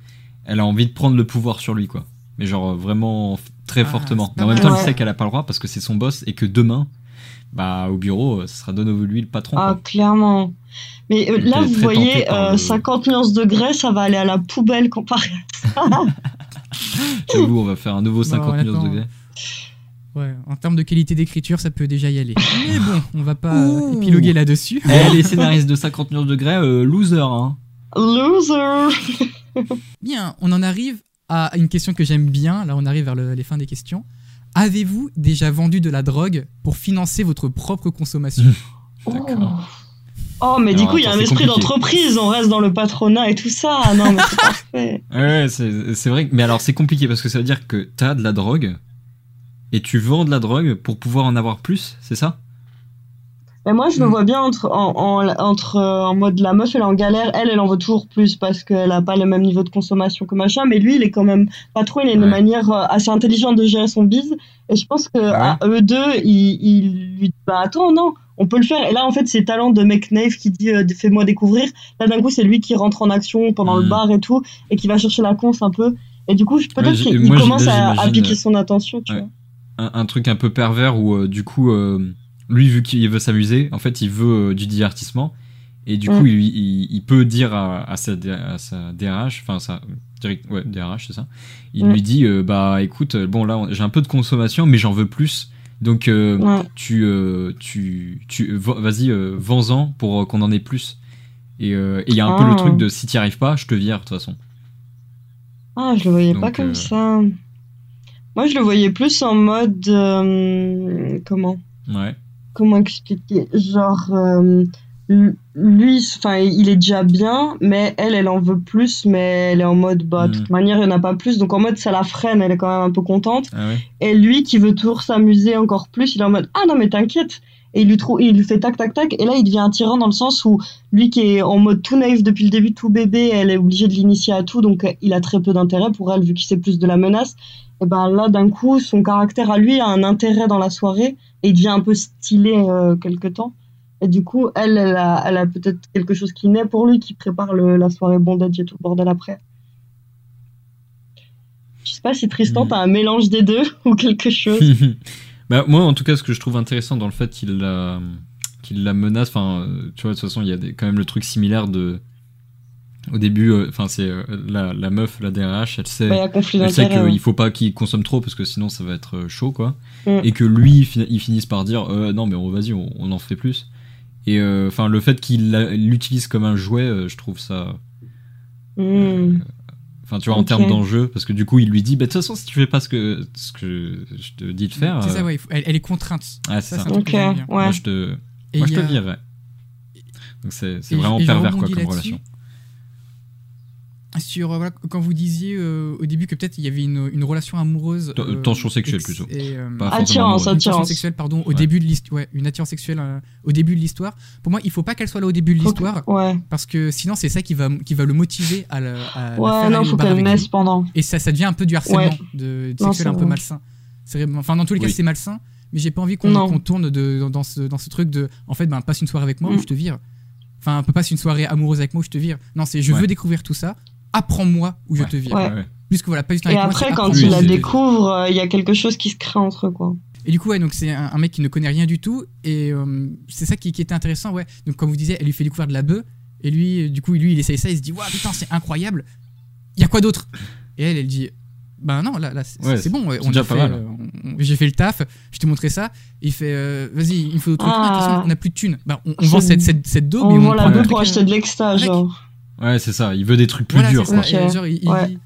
Speaker 3: elle a envie de prendre le pouvoir sur lui, quoi. Mais genre euh, vraiment très
Speaker 2: Ah,
Speaker 3: fortement. Mais en même temps, il
Speaker 1: Ouais.
Speaker 3: sait qu'elle a pas le droit parce que c'est son boss et que demain, bah, au bureau, euh, ce sera de nouveau lui le patron.
Speaker 1: Ah,
Speaker 3: quoi.
Speaker 1: clairement. Mais euh, là, vous voyez, euh,
Speaker 3: le-
Speaker 1: 50 nuances de grès, ça va aller à la poubelle comparé.
Speaker 3: J'avoue, on va faire un nouveau 50 millions de
Speaker 2: honnêtement,
Speaker 3: degrés.
Speaker 2: Ouais, en termes de qualité d'écriture, ça peut déjà y aller. Mais bon, on va pas
Speaker 3: Ouh.
Speaker 2: épiloguer là-dessus.
Speaker 3: Eh, les scénaristes de 50 millions de degrés, euh, loser, hein.
Speaker 1: Loser
Speaker 2: Bien, on en arrive à une question que j'aime bien. Là, on arrive vers le- les fins des questions. Avez-vous déjà vendu de la drogue pour financer votre propre consommation
Speaker 3: D'accord.
Speaker 1: Oh, mais du coup, il y a un esprit d'entreprise, on reste dans le patronat et tout ça. Non, mais c'est parfait.
Speaker 3: Ouais, c'est vrai. Mais alors, c'est compliqué parce que ça veut dire que t'as de la drogue et tu vends de la drogue pour pouvoir en avoir plus, c'est ça?
Speaker 1: Mais moi, je me
Speaker 2: Mm.
Speaker 1: vois bien entre, en, en, entre, euh, en mode la meuf, elle est en galère, elle, elle en veut toujours plus parce qu'elle a pas le même niveau de consommation que machin, mais lui, il est quand même pas trop, il a une
Speaker 3: Ouais.
Speaker 1: manière euh, assez intelligente de gérer son bise, et je pense que
Speaker 3: Ah
Speaker 1: à eux deux, il, il lui dit, bah attends, non, on peut le faire, et là, en fait, c'est talent de McNave qui dit, euh, fais-moi découvrir, là, d'un coup, c'est lui qui rentre en action pendant le
Speaker 3: Mm.
Speaker 1: bar et tout, et qui va chercher la conf un peu, et du coup, peut-être qu'il commence à, à piquer son attention, tu
Speaker 3: ouais.
Speaker 1: vois.
Speaker 3: un, un truc un peu pervers où euh, du coup, euh, lui, vu qu'il veut s'amuser, en fait, il veut euh, du divertissement. Et du
Speaker 1: Mm.
Speaker 3: coup, il, il, il peut dire à, à, sa, D- à sa DRH, enfin, sa direct, ouais, DRH, c'est ça. Il
Speaker 1: Mm.
Speaker 3: lui dit, euh, bah écoute, euh, bon là, j'ai un peu de consommation, mais j'en veux plus. Donc, euh,
Speaker 1: Ouais.
Speaker 3: tu, euh, tu, tu, va- vas-y, vends-en pour qu'on en ait plus. Et il y a un peu
Speaker 1: Ah.
Speaker 3: le truc de si t'y arrives pas, je te vire de toute façon.
Speaker 1: Ah, je le voyais pas comme ça. Moi, je le voyais plus en mode. comment?
Speaker 3: Ouais.
Speaker 1: Comment expliquer? Genre. euh, lui, enfin, il est déjà bien, mais elle, elle en veut plus, mais elle est en mode, bah, de toute manière, il n'y en a pas plus. Donc, en mode, ça la freine, elle est quand même un peu contente.
Speaker 3: Ah ouais.
Speaker 1: Et lui, qui veut toujours s'amuser encore plus, il est en mode, ah non, mais t'inquiète. Et il lui, trou- il lui fait tac, tac, tac. Et là, il devient un tyran dans le sens où lui, qui est en mode tout naïf depuis le début, tout bébé, elle est obligée de l'initier à tout. Donc, il a très peu d'intérêt pour elle, vu qu'il sait plus de la menace. Et ben là, d'un coup, son caractère à lui a un intérêt dans la soirée. Et il devient un peu stylé euh, quelque temps. Et du coup, elle, elle a, elle a peut-être quelque chose qui naît pour lui, qui prépare le, la soirée bondage et tout le bordel après. Je sais pas si Tristan,
Speaker 3: Mm.
Speaker 1: t'as un mélange des deux ou quelque chose.
Speaker 3: bah, moi, en tout cas, ce que je trouve intéressant dans le fait qu'il la, qu'il la menace, enfin, euh, tu vois, de toute façon, il y a des- quand même le truc similaire de. Au début, euh, enfin, c'est euh, la, la meuf, la DRH, elle sait,
Speaker 1: Bah,
Speaker 3: elle sait qu'il
Speaker 1: ouais.
Speaker 3: faut pas qu'il consomme trop parce que sinon ça va être euh, chaud, quoi.
Speaker 1: Mm.
Speaker 3: Et que lui, fin- il finisse par dire euh, non, mais on- vas-y, on, on en fait plus. Et euh, enfin, le fait qu'il l'utilise comme un jouet, euh, je trouve ça.
Speaker 1: Hmm.
Speaker 3: Enfin, tu vois, en termes d'enjeu, parce que du coup, il lui dit, bah, de toute façon, si tu fais pas ce que, ce que je te dis de faire.
Speaker 2: C'est ça, ouais. faut- Elle, elle est contrainte.
Speaker 3: ah, c'est ça.
Speaker 2: c'est un truc
Speaker 1: Ok,
Speaker 2: que j'aime bien.
Speaker 1: ouais.
Speaker 3: Moi, je te, moi, je te virerais. Donc, c'est vraiment pervers, quoi, comme relation.
Speaker 2: Sur euh, voilà, quand vous disiez euh, au début que peut-être il y avait une, une relation amoureuse. Euh,
Speaker 3: tension sexuelle,
Speaker 2: ex-
Speaker 3: plutôt.
Speaker 2: et, euh,
Speaker 3: Pas
Speaker 1: Attirance,
Speaker 3: forcément
Speaker 2: une tension
Speaker 1: attirance.
Speaker 2: sexuelle, pardon, au
Speaker 3: Ouais.
Speaker 2: début de l'histoire. Ouais, une attirance sexuelle euh, au début de l'histoire. Pour moi, il faut pas qu'elle soit là au début de l'histoire,
Speaker 1: Ouais.
Speaker 2: parce que sinon c'est ça qui va, qui va le motiver à, le, à la
Speaker 1: Ouais,
Speaker 2: faire
Speaker 1: non, faut qu'elle
Speaker 2: avec
Speaker 1: naisse
Speaker 2: lui.
Speaker 1: pendant.
Speaker 2: Et ça, ça devient un peu du harcèlement,
Speaker 1: Ouais.
Speaker 2: de, de
Speaker 1: Non,
Speaker 2: sexuel
Speaker 1: c'est
Speaker 2: un peu
Speaker 1: vrai.
Speaker 2: malsain. C'est vraiment- Enfin, dans tous les cas, c'est malsain, mais j'ai pas envie qu'on qu'on tourne de, dans, dans ce, dans ce truc de, en fait, ben, passe une soirée avec moi
Speaker 1: Mm.
Speaker 2: ou je te vire. Enfin, un peu passe une soirée amoureuse avec moi ou je te vire. Non, c'est je
Speaker 3: Ouais.
Speaker 2: veux découvrir tout ça, apprends-moi ou je te vire.
Speaker 1: Ouais.
Speaker 2: Plus que voilà, pas juste
Speaker 1: Et
Speaker 2: avec moi,
Speaker 1: après, quand il la découvre, euh, il y a quelque chose qui se crée entre eux, quoi.
Speaker 2: Et du coup, ouais, donc c'est un, un mec qui ne connaît rien du tout. Et euh, c'est ça qui, qui était intéressant, ouais. Donc, comme vous disiez, elle lui fait découvrir de la bœuf. Et lui, euh, du coup, lui, il essaye ça, il se dit, waouh, putain, c'est incroyable. Il y a quoi d'autre? Et elle, elle dit, ben non, là, là c'est
Speaker 3: Ouais,
Speaker 2: bon, on
Speaker 3: déjà
Speaker 2: a
Speaker 3: pas
Speaker 2: fait,
Speaker 3: mal.
Speaker 2: euh, j'ai fait le taf, je t'ai montré ça. Et il fait, euh, vas-y, il faut d'autres trucs.
Speaker 1: Ah.
Speaker 2: De toute façon, on n'a plus de thunes. Ben, on, vend cette, cette, cette daube,
Speaker 1: On
Speaker 2: mais
Speaker 1: vend
Speaker 2: on
Speaker 1: la
Speaker 2: prend
Speaker 1: bœuf
Speaker 2: le
Speaker 1: pour acheter de l'exta, genre.
Speaker 3: Ouais, c'est ça. Il veut des trucs plus
Speaker 2: voilà,
Speaker 3: durs, quoi.
Speaker 2: ça. Et genre, il,
Speaker 1: Ouais.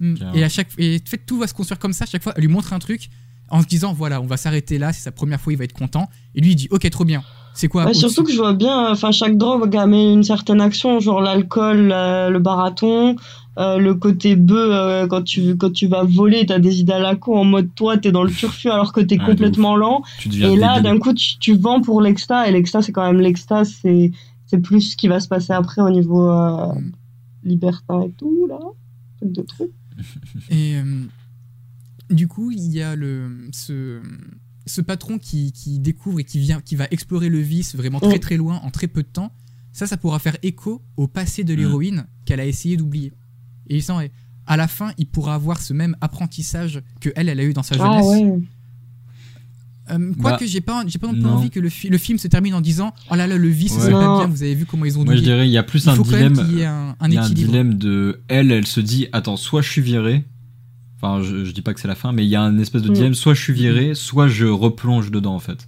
Speaker 2: Hmm.
Speaker 3: Bien.
Speaker 2: Et à chaque et en fait, tout va se construire comme ça. À chaque fois, elle lui montre un truc en se disant voilà, on va s'arrêter là. C'est sa première fois, il va être content. Et lui, il dit ok, trop bien. C'est quoi?
Speaker 1: Ouais, surtout que je vois bien, enfin, chaque drogue amène une certaine action, genre l'alcool, la- le baraton, euh, le côté bœuf, euh, quand, tu, quand tu vas voler, t'as des idées à la con en mode toi, t'es dans le turfu alors que t'es
Speaker 3: Ouais,
Speaker 1: complètement lent. Et là, d'un coup, tu, tu vends pour l'exta, et l'exta, c'est quand même l'exta, c'est c'est plus ce qui va se passer après au niveau euh,
Speaker 2: Mm.
Speaker 1: libertin et tout, là. Truc de truc.
Speaker 2: Et euh, du coup, il y a le ce ce patron qui, qui découvre et qui vient qui va explorer le vice vraiment très
Speaker 1: Mm.
Speaker 2: très loin en très peu de temps. Ça, ça pourra faire écho au passé de l'héroïne qu'elle a essayé d'oublier. Et il sent, à la fin, il pourra avoir ce même apprentissage que elle, elle a eu dans sa
Speaker 1: Ah
Speaker 2: jeunesse.
Speaker 1: ouais.
Speaker 2: Euh, Quoique
Speaker 3: Bah,
Speaker 2: j'ai pas, j'ai pas non plus
Speaker 3: non.
Speaker 2: envie que le, fi- le film se termine en disant Oh là là, le vice,
Speaker 3: Ouais.
Speaker 2: c'est pas bien, vous avez vu comment ils ont
Speaker 3: Moi, je
Speaker 2: douillé.
Speaker 3: dirais, il y a plus
Speaker 2: Il
Speaker 3: un
Speaker 2: faut quand même
Speaker 3: dilemme.
Speaker 2: qu'il y un, un
Speaker 3: Il y a un dilemme de elle, elle se dit attends, soit je suis viré. Enfin, je, je dis pas que c'est la fin, mais il y a un espèce de
Speaker 1: Mm.
Speaker 3: dilemme soit je suis viré, soit je replonge dedans en fait.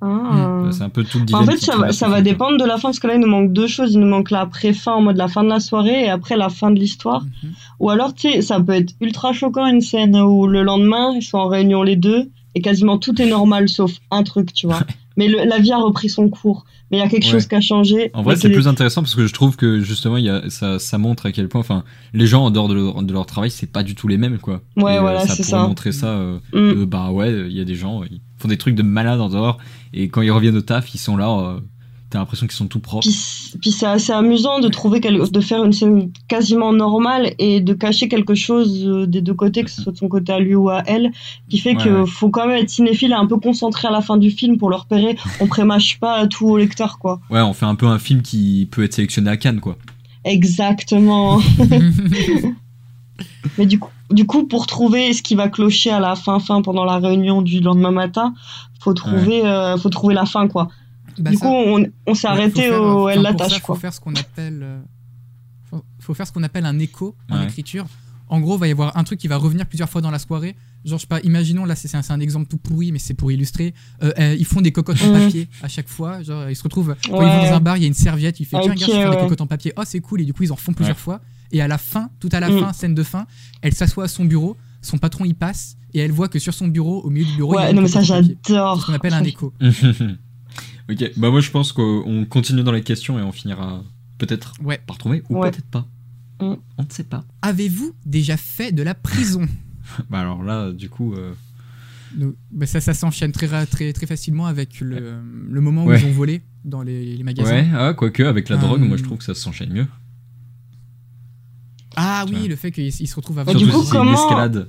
Speaker 1: Ah.
Speaker 3: C'est un peu tout le
Speaker 1: En
Speaker 3: dilemme.
Speaker 1: fait,
Speaker 3: qui
Speaker 1: ça va, ça va dépendre de la fin, parce que là, il nous manque deux choses. Il nous manque la pré-fin en mode la fin de la soirée et après la fin de l'histoire.
Speaker 2: Mhm.
Speaker 1: Ou alors, tu sais, ça peut être ultra choquant une scène où le lendemain, ils sont en réunion les deux et quasiment tout est normal sauf un truc, tu vois. Mais le- la vie a repris son cours. Mais il y a quelque
Speaker 3: Ouais.
Speaker 1: chose qui a changé.
Speaker 3: En vrai, c'est plus intéressant parce que je trouve que justement, il y a, ça, ça montre à quel point, enfin, les gens en dehors de leur, de leur travail, c'est pas du tout les mêmes, quoi.
Speaker 1: Ouais,
Speaker 3: Et, euh,
Speaker 1: voilà,
Speaker 3: ça
Speaker 1: c'est
Speaker 3: pourrait
Speaker 1: ça.
Speaker 3: montrer ça. euh,
Speaker 1: Mm.
Speaker 3: euh, bah ouais, il y a des gens, ils font des trucs de malade en dehors, et quand ils reviennent au taf, ils sont là, euh, t'as l'impression qu'ils sont tout propres.
Speaker 1: Puis, puis c'est assez amusant de trouver quel- de faire une scène quasiment normale et de cacher quelque chose euh, des deux côtés, que ce soit de son côté à lui ou à elle, qui fait
Speaker 3: Ouais,
Speaker 1: que
Speaker 3: ouais.
Speaker 1: faut quand même être cinéphile et un peu concentré à la fin du film pour le repérer. On prémâche pas tout au lecteur, quoi.
Speaker 3: Ouais, on fait un peu un film qui peut être sélectionné à Cannes, quoi.
Speaker 1: Exactement. Mais du coup, du coup, pour trouver ce qui va clocher à la fin, fin pendant la réunion du lendemain matin, faut trouver, euh, faut trouver la fin, quoi.
Speaker 2: Bah,
Speaker 1: du
Speaker 2: ça-
Speaker 1: coup, on, on s'est
Speaker 2: Ouais,
Speaker 1: arrêté
Speaker 2: faut faire,
Speaker 1: au
Speaker 2: enfin,
Speaker 1: elle
Speaker 2: pour
Speaker 1: l'attache,
Speaker 2: ça,
Speaker 1: quoi.
Speaker 2: Faut faire ce qu'on appelle, euh, faut, faut faire ce qu'on appelle un écho en
Speaker 3: Ouais.
Speaker 2: écriture. En gros, il va y avoir un truc qui va revenir plusieurs fois dans la soirée. Genre, je sais pas, imaginons, là, c'est c'est un, un exemple tout pourri, mais c'est pour illustrer. Euh, euh, ils font des cocottes en
Speaker 1: Mhm.
Speaker 2: papier à chaque fois. Genre, ils se retrouvent, quand ils vont dans un bar, il y a une serviette, il fait, tiens, regarde, je vais faire des cocottes en papier. Oh, c'est cool. Et du coup, ils en font plusieurs
Speaker 3: Ouais.
Speaker 2: fois. Et à la fin, tout à la
Speaker 1: Mhm.
Speaker 2: fin, scène de fin, elle s'assoit à son bureau, son patron y passe, et elle voit que sur son bureau, au milieu du bureau, il y a
Speaker 1: non, mais ça, j'adore.
Speaker 2: ce qu'on appelle un écho.
Speaker 3: ok, bah moi je pense qu'on continue dans les questions et on finira peut-être
Speaker 2: Ouais.
Speaker 3: par trouver ou
Speaker 1: Ouais.
Speaker 3: peut-être pas.
Speaker 1: Mm.
Speaker 3: On ne sait pas.
Speaker 2: Avez-vous déjà fait de la prison
Speaker 3: Bah alors là, du coup, euh,
Speaker 2: Donc, bah, ça, ça s'enchaîne très, très, très facilement avec le, le moment où ils ont volé dans les, les magasins.
Speaker 3: ouais, ah, quoique avec la
Speaker 2: Euh,
Speaker 3: drogue, moi je trouve que ça s'enchaîne mieux.
Speaker 2: Ah
Speaker 3: Tu
Speaker 2: oui,
Speaker 3: vois.
Speaker 2: le fait qu'ils ils se retrouvent à
Speaker 1: du coup,
Speaker 3: si c'est une escalade.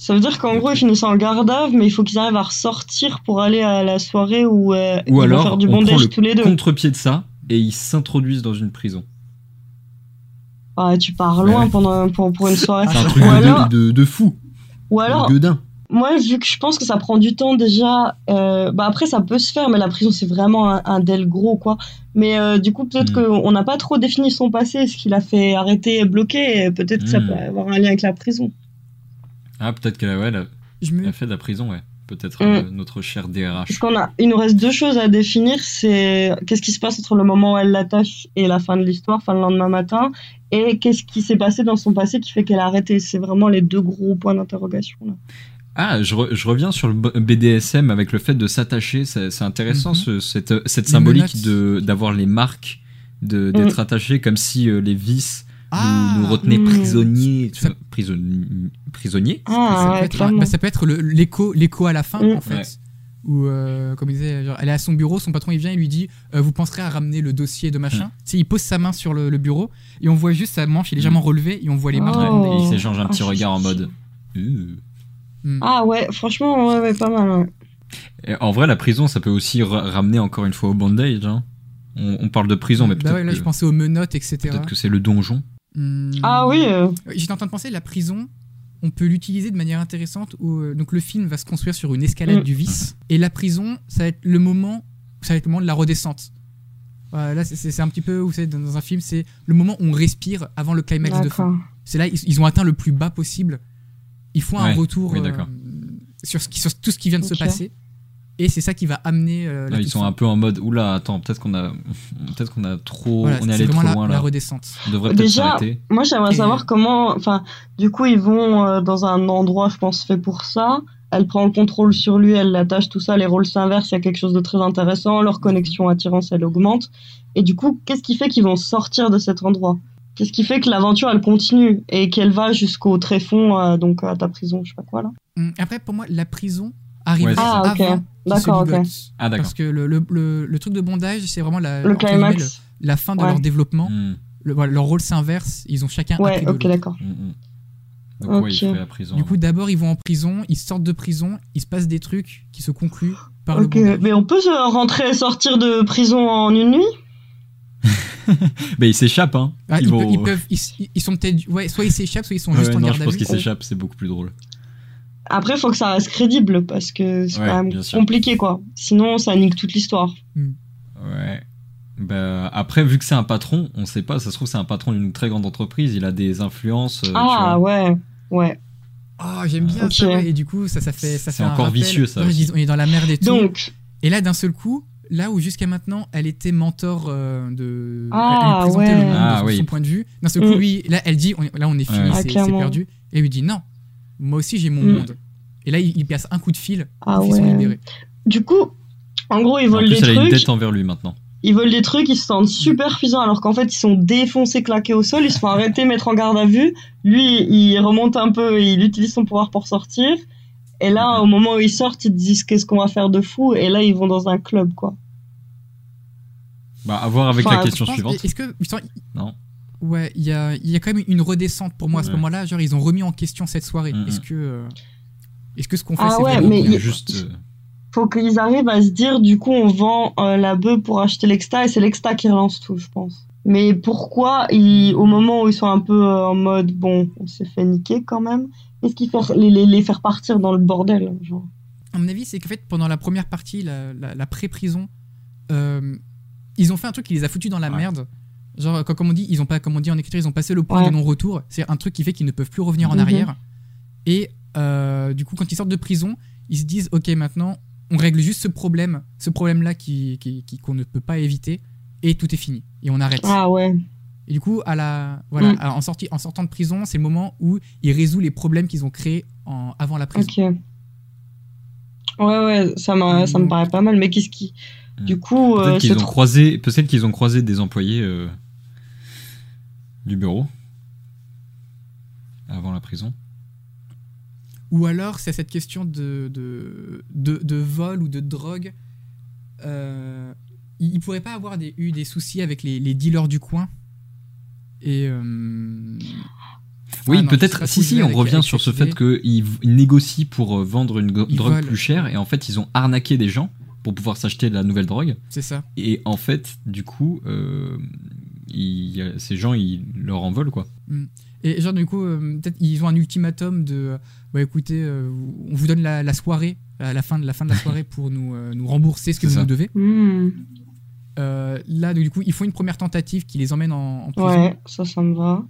Speaker 1: Ça veut dire qu'en gros, ils finissent en garde à vue, mais il faut qu'ils arrivent à ressortir pour aller à la soirée où euh,
Speaker 3: Ou
Speaker 1: ils
Speaker 3: alors,
Speaker 1: vont faire du
Speaker 3: on prend
Speaker 1: bondage
Speaker 3: le
Speaker 1: tous les deux.
Speaker 3: contre-pied de ça et ils s'introduisent dans une prison.
Speaker 1: Ah, tu pars
Speaker 3: Ouais.
Speaker 1: loin pendant, pour, pour une soirée.
Speaker 3: C'est un truc
Speaker 1: Ou
Speaker 3: de,
Speaker 1: alors,
Speaker 3: de, de fou,
Speaker 1: ou alors
Speaker 3: gueudin.
Speaker 1: moi, vu que je pense que ça prend du temps déjà, euh, bah après, ça peut se faire, mais la prison, c'est vraiment un, un del gros, quoi. Mais euh, du coup, peut-être
Speaker 3: Mm.
Speaker 1: qu'on n'a pas trop défini son passé, ce qui l'a fait arrêter et bloquer, et peut-être que ça
Speaker 3: Mm.
Speaker 1: peut avoir un lien avec la prison.
Speaker 3: Ah, peut-être qu'elle ouais, elle a,
Speaker 2: Je me...
Speaker 3: elle a fait de la prison, ouais. Peut-être
Speaker 1: Mm.
Speaker 3: euh, notre cher
Speaker 1: Parce
Speaker 3: DRH.
Speaker 1: qu'on a, il nous reste deux choses à définir, c'est qu'est-ce qui se passe entre le moment où elle l'attache et la fin de l'histoire, enfin le lendemain matin, et qu'est-ce qui s'est passé dans son passé qui fait qu'elle a arrêté. C'est vraiment les deux gros points d'interrogation. là.
Speaker 3: Ah, je, re- je reviens sur le BDSM avec le fait de s'attacher. C'est c'est intéressant
Speaker 2: Mhm.
Speaker 3: ce- cette, cette symbolique d'avoir les marques, de- d'être attaché comme si euh, les vis
Speaker 2: Ah,
Speaker 3: nous, nous retenait
Speaker 1: hmm.
Speaker 3: prisonniers.
Speaker 2: Ça-
Speaker 3: prisonniers prisonniers
Speaker 1: Ah,
Speaker 2: ça,
Speaker 1: ouais,
Speaker 2: peut être, bah, ça peut être le- l'écho l'écho à la fin,
Speaker 1: Mm.
Speaker 2: en fait.
Speaker 3: Ouais.
Speaker 2: Où, euh, comme il disait, genre, elle est à son bureau, son patron il vient, il lui dit euh, Vous penserez à ramener le dossier de machin Il pose sa main sur le, le bureau et on voit juste sa manche, il est légèrement relevée et on voit les marques.
Speaker 1: Oh.
Speaker 3: Ouais, et il s'échange un
Speaker 1: Ah,
Speaker 3: petit
Speaker 1: c'est
Speaker 3: regard en mode. Euh.
Speaker 2: Mm.
Speaker 1: Ah ouais, franchement, ouais, ouais, pas mal.
Speaker 3: Et En vrai, la prison, ça peut aussi ra- ramener encore une fois au bandage. Hein. On, on parle de prison, mais
Speaker 2: Bah
Speaker 3: peut-être
Speaker 2: ouais, là,
Speaker 3: que,
Speaker 2: je pensais aux menottes, etc.
Speaker 3: peut-être que c'est le donjon.
Speaker 2: Hmm.
Speaker 1: Ah oui, euh,
Speaker 2: J'étais en train de penser, la prison, on peut l'utiliser de manière intéressante. Où, euh, donc le film va se construire sur une escalade
Speaker 1: Mm.
Speaker 2: du vice. Et la prison, ça va être le moment, ça va être le moment de la redescente. Voilà, là, c'est- un petit peu, vous savez, dans un film, c'est le moment où on respire avant le climax de fin. C'est là, ils, ils ont atteint le plus bas possible. Il faut un
Speaker 3: Ouais,
Speaker 2: retour
Speaker 3: oui,
Speaker 2: euh, sur, ce qui- sur tout ce qui vient de se passer. Et c'est ça qui va amener euh, la
Speaker 3: Là, ils sont un peu en mode oula, attends, peut-être qu'on a, peut-être qu'on a trop,
Speaker 2: Voilà,
Speaker 3: on est allé trop
Speaker 2: la,
Speaker 3: loin
Speaker 2: la
Speaker 3: là.
Speaker 2: redescente.
Speaker 3: On devrait peut-être
Speaker 1: Déjà,
Speaker 3: s'arrêter.
Speaker 1: Moi, j'aimerais
Speaker 2: Et-
Speaker 1: savoir comment. Enfin, du coup, ils vont euh, dans un endroit, je pense, fait pour ça. Elle prend le contrôle sur lui, elle l'attache, tout ça. Les rôles s'inversent, il y a quelque chose de très intéressant. Leur connexion attirance, elle augmente. Et du coup, qu'est-ce qui fait qu'ils vont sortir de cet endroit? Qu'est-ce qui fait que l'aventure, elle continue et qu'elle va jusqu'au tréfonds, euh, donc à ta prison, je sais pas quoi là?
Speaker 2: Hum, Après, pour moi, la prison arrive
Speaker 3: Ouais.
Speaker 1: Ah, ok.
Speaker 2: avant qu'il se
Speaker 1: D'accord, ok.
Speaker 2: ligote.
Speaker 3: Ah, d'accord.
Speaker 2: Parce que le, le, le, le truc de bondage, c'est vraiment la,
Speaker 1: Le
Speaker 2: entre guillemets,
Speaker 1: climax
Speaker 2: le- la fin de
Speaker 1: Ouais.
Speaker 2: leur développement.
Speaker 3: Hmm,
Speaker 2: voilà, leur rôle s'inverse. Ils ont chacun
Speaker 1: Ouais,
Speaker 2: appris de
Speaker 1: ok, d'accord.
Speaker 3: hmm, hmm. Donc, ouais, il
Speaker 1: Ok.
Speaker 3: fait la prison.
Speaker 2: Du coup, d'abord, ils vont en prison, ils sortent de prison, il se passe des trucs qui se concluent par
Speaker 1: Ok,
Speaker 2: le bondage.
Speaker 1: mais on peut se rentrer et sortir de prison en une nuit?
Speaker 3: Bah, ils s'échappent, hein.
Speaker 2: Ah,
Speaker 3: ils,
Speaker 2: ils,
Speaker 3: vont-
Speaker 2: pe- ils peuvent, ils, ils sont peut-être, ouais, soit ils s'échappent, soit ils sont
Speaker 3: Ouais,
Speaker 2: juste en
Speaker 3: non,
Speaker 2: garde
Speaker 3: je
Speaker 2: à
Speaker 3: pense
Speaker 2: vue.
Speaker 3: qu'ils s'échappent, c'est beaucoup plus drôle.
Speaker 1: Après, il faut que ça reste crédible parce que c'est
Speaker 3: Ouais,
Speaker 1: quand même compliqué, quoi. Sinon, ça nique toute l'histoire.
Speaker 3: Ouais. Bah, après, vu que c'est un patron, on sait pas, ça se trouve, c'est un patron d'une très grande entreprise, il a des influences. euh,
Speaker 1: ah, ouais, ouais.
Speaker 2: Oh, j'aime bien ça. ouais, Et du coup, ça, ça fait, ça
Speaker 3: C'est encore
Speaker 2: rappel.
Speaker 3: vicieux, ça
Speaker 2: On est dans la merde et tout.
Speaker 1: Donc,
Speaker 2: Et là, d'un seul coup, là où jusqu'à maintenant, elle était mentor euh, de.
Speaker 1: Ah,
Speaker 2: elle lui présentait
Speaker 1: ouais.
Speaker 2: le monde
Speaker 3: Ah,
Speaker 2: de son,
Speaker 3: oui.
Speaker 2: point de vue. D'un seul coup,
Speaker 1: Mm.
Speaker 2: lui, là, elle dit, on- là, on est fini,
Speaker 3: Ouais.
Speaker 1: Ah,
Speaker 2: c'est-
Speaker 1: clairement.
Speaker 2: perdu. Et lui dit, non, moi aussi, j'ai mon
Speaker 1: Mm.
Speaker 2: monde. Et là, il, il passe un coup de fil.
Speaker 1: ah
Speaker 2: ils sont
Speaker 1: ouais.
Speaker 2: libérés.
Speaker 1: Du coup, en gros, ils
Speaker 3: En
Speaker 1: volent
Speaker 3: plus,
Speaker 1: des
Speaker 3: elle a une
Speaker 1: trucs.
Speaker 3: dette envers lui maintenant.
Speaker 1: Ils volent des trucs, ils se sentent super puissants alors qu'en fait, ils sont défoncés, claqués au sol. Ils se font arrêter, mettre en garde à vue. Lui, il remonte un peu, il utilise son pouvoir pour sortir. Et là, au moment où ils sortent, ils disent qu'est-ce qu'on va faire de fou? Et là, ils vont dans un club, quoi.
Speaker 3: Bah, à voir avec
Speaker 1: Enfin,
Speaker 3: la question suivante.
Speaker 2: Est-ce que. putain,
Speaker 3: Non.
Speaker 2: Ouais, il y a, il y a quand même une redescente pour moi à ce
Speaker 3: Ouais.
Speaker 2: moment-là. Genre, ils ont remis en question cette soirée. Est-ce que. euh, Est-ce que ce qu'on fait,
Speaker 1: Ah
Speaker 2: c'est
Speaker 1: ouais,
Speaker 2: vraiment
Speaker 1: mais
Speaker 3: Il y a
Speaker 1: il-
Speaker 3: juste. euh,
Speaker 1: Faut qu'ils arrivent à se dire, du coup, on vend euh, la bœuf pour acheter l'exta et c'est l'exta qui relance tout, je pense. Mais pourquoi, ils, au moment où ils sont un peu euh, en mode, bon, on s'est fait niquer quand même, qu'est-ce qu'ils font les, les, les faire partir dans le bordel genre?
Speaker 2: À mon avis, c'est qu'en fait, pendant la première partie, la, la- la pré-prison, euh, ils ont fait un truc qui les a foutus dans la
Speaker 3: Ouais.
Speaker 2: merde. Genre, quand- comme on dit, ils ont pas, comme on dit en écriture, ils ont passé le point
Speaker 1: Ouais.
Speaker 2: de non-retour. C'est un truc qui fait qu'ils ne peuvent plus revenir en
Speaker 1: Mhm.
Speaker 2: arrière. Et euh, du coup, quand ils sortent de prison, ils se disent, ok, maintenant, on règle juste ce problème, ce problème-là qui, qui- qui- qu'on ne peut pas éviter, et tout est fini. Et on arrête.
Speaker 1: Ah ouais.
Speaker 2: Et du coup, à la, voilà,
Speaker 1: Mm.
Speaker 2: à- en, sorti, en sortant de prison, c'est le moment où ils résolvent les problèmes qu'ils ont créés en, avant la prison.
Speaker 1: Ok. Ouais, ouais, ça, m'a- ça me paraît pas mal, mais qu'est-ce qui.
Speaker 3: Hmm.
Speaker 1: Du coup, euh,
Speaker 3: Peut-être qu'ils
Speaker 1: c'est
Speaker 3: ont croisé, peut-être qu'ils ont croisé des employés euh, du bureau avant la prison.
Speaker 2: Ou alors, c'est cette question de, de, de, de vol ou de drogue. Euh, il ne pourrait pas avoir des, eu des soucis avec les, les dealers du coin. Et. euh,
Speaker 3: Oui,
Speaker 2: ah
Speaker 3: peut-être. Si, si, on revient sur ce fait qu'ils ils négocient pour euh, vendre une
Speaker 2: Ils
Speaker 3: drogue
Speaker 2: volent.
Speaker 3: plus chère et en fait, ils ont arnaqué des gens pour pouvoir s'acheter de la nouvelle drogue.
Speaker 2: C'est ça.
Speaker 3: Et en fait, du coup, euh, ces gens, ils leur en veulent, quoi.
Speaker 2: Et genre, du coup, euh, peut-être ils ont un ultimatum de. euh, bah écoutez, euh, on vous donne la, la soirée, à la fin de la, fin de la soirée pour nous, euh, nous rembourser ce que vous
Speaker 3: ça.
Speaker 2: nous devez. Euh, là, du coup, ils font une première tentative qui les emmène en, en prison.
Speaker 1: Ouais, ça, ça me va.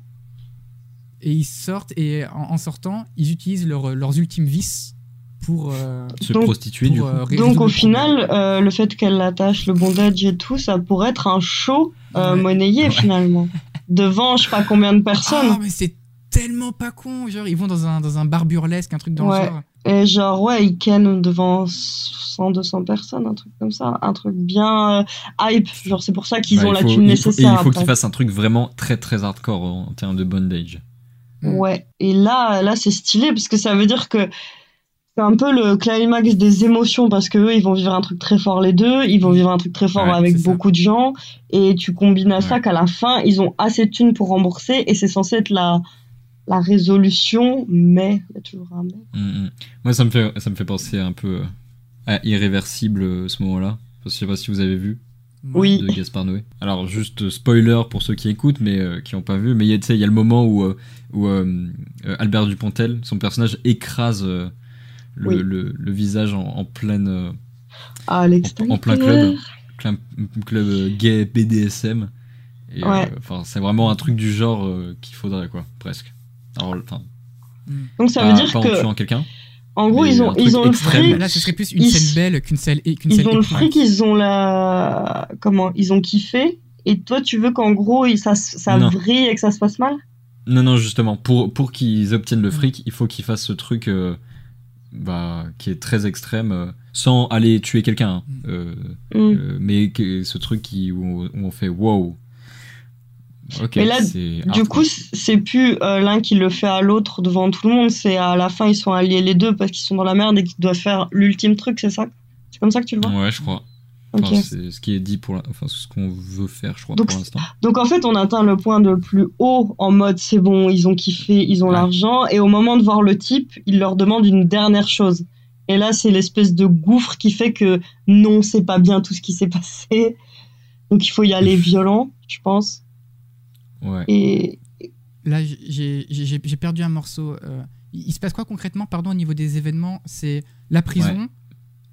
Speaker 2: Et ils sortent, et en, en sortant, ils utilisent leur- leurs ultimes vices pour. euh,
Speaker 3: Se
Speaker 1: Donc-
Speaker 3: prostituer,
Speaker 2: pour,
Speaker 3: du coup.
Speaker 2: euh,
Speaker 1: Donc, au final, euh, le fait qu'elle l'attache, le bondage et tout, ça pourrait être un show euh,
Speaker 2: Ouais.
Speaker 1: monnayé,
Speaker 3: Ouais.
Speaker 1: finalement. Devant, je sais pas combien de personnes.
Speaker 2: Ah, mais c'est tellement pas con. Genre, ils vont dans un, dans un bar burlesque, un truc dans
Speaker 1: Ouais.
Speaker 2: le genre.
Speaker 1: Et genre, ouais, ils ken devant 100, 200 personnes, un truc comme ça. Un truc bien euh, hype. Genre, c'est pour ça qu'ils
Speaker 3: Bah,
Speaker 1: ont la
Speaker 3: faut-
Speaker 1: thune
Speaker 3: il faut-
Speaker 1: nécessaire.
Speaker 3: Et il faut qu'ils fassent un truc vraiment très très hardcore en, en termes de bondage.
Speaker 1: Ouais. Et là, là, c'est stylé parce que ça veut dire que c'est un peu le climax des émotions parce que eux, ils vont vivre un truc très fort les deux, ils vont vivre un truc très fort
Speaker 3: Ouais,
Speaker 1: avec
Speaker 2: ça.
Speaker 1: beaucoup de gens et tu combines à ça qu'à la fin, ils ont assez de thunes pour rembourser et c'est censé être la la résolution, mais il y a toujours un mais.
Speaker 3: Mm, mm. Moi, ça me fait ça me fait penser un peu euh, à Irréversible euh, ce moment-là. Je sais pas si vous avez vu
Speaker 1: Oui.
Speaker 3: de Gaspard Noé. Alors juste euh, spoiler pour ceux qui écoutent mais euh, qui n'ont pas vu, mais il y a le moment où où euh, Albert Dupontel, son personnage écrase euh, le,
Speaker 1: Oui.
Speaker 3: le, le visage en, en pleine euh,
Speaker 1: Ah, l'extérieur.
Speaker 3: en plein club. club, club euh, gay BDSM. Et, euh,
Speaker 1: Ouais.
Speaker 3: enfin, c'est vraiment un truc du genre euh, qu'il faudrait, quoi, presque. Alors, enfin,
Speaker 1: Donc ça
Speaker 3: pas,
Speaker 1: veut dire
Speaker 3: pas en
Speaker 1: que
Speaker 3: tuant quelqu'un.
Speaker 1: en gros, ils ont ils ont le fric,
Speaker 2: Là, ce serait plus une
Speaker 1: Ils-
Speaker 2: scène belle qu'une scène, et- qu'une
Speaker 1: ils
Speaker 2: scène
Speaker 1: ont le fric, ils ont la comment Ils ont kiffé et toi tu veux qu'en gros, ça ça vrille et que ça se passe mal?
Speaker 3: Non, non, justement, pour, pour qu'ils obtiennent le fric, il faut qu'ils fassent ce truc euh, bah, qui est très extrême, euh, sans aller tuer quelqu'un. hein.
Speaker 2: Mm.
Speaker 3: Euh,
Speaker 1: Hmm.
Speaker 3: euh, mais que- ce truc qui, où, on- où on fait wow.
Speaker 1: Mais là, Du coup, c'est plus euh, l'un qui le fait à l'autre devant tout le monde, c'est à la fin ils sont alliés les deux parce qu'ils sont dans la merde et qu'ils doivent faire l'ultime truc, c'est ça? C'est comme ça que tu le vois?
Speaker 3: Ouais, je crois. C'est ce qui est dit pour la... enfin, c'est ce qu'on veut faire, je crois,
Speaker 1: Donc,
Speaker 3: pour l'instant.
Speaker 1: Donc en fait, on atteint le point de plus haut en mode c'est bon, ils ont kiffé, ils ont
Speaker 3: Ouais.
Speaker 1: l'argent et au moment de voir le type, il leur demande une dernière chose. Et là, c'est l'espèce de gouffre qui fait que non, c'est pas bien tout ce qui s'est passé. Donc il faut y aller violent, je pense.
Speaker 3: Ouais.
Speaker 1: Et
Speaker 2: Là, j'ai- perdu un morceau. euh, il, il se passe quoi concrètement, pardon, au niveau des événements C'est la prison.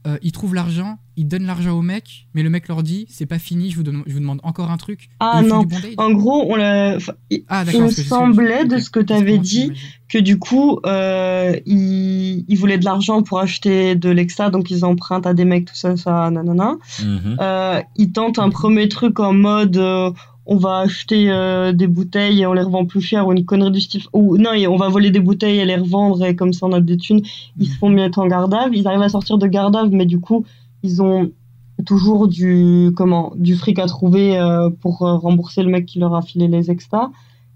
Speaker 2: Euh, ils trouvent l'argent, ils donnent l'argent au mec, mais le mec leur dit c'est pas fini, je vous, donne- je vous demande encore un truc.
Speaker 1: Ah, non. en gros, on l'a. enfin,
Speaker 2: Ah,
Speaker 1: il
Speaker 2: d'accord.
Speaker 1: me
Speaker 2: que
Speaker 1: semblait de ce que tu avais dit que du coup, euh, ils, ils voulaient de l'argent pour acheter de l'extra, donc ils empruntent à des mecs, tout ça, ça, nanana.
Speaker 3: Mhm.
Speaker 1: Euh, ils tentent un premier truc en mode euh, on va acheter euh, des bouteilles et on les revend plus cher ou une connerie du style. Ou non et on va voler des bouteilles et les revendre et comme ça on a des thunes. Ils se font mettre en garde à vue. ils arrivent à sortir de garde à vue, mais du coup ils ont toujours du comment du fric à trouver euh, pour euh, rembourser le mec qui leur a filé les extras.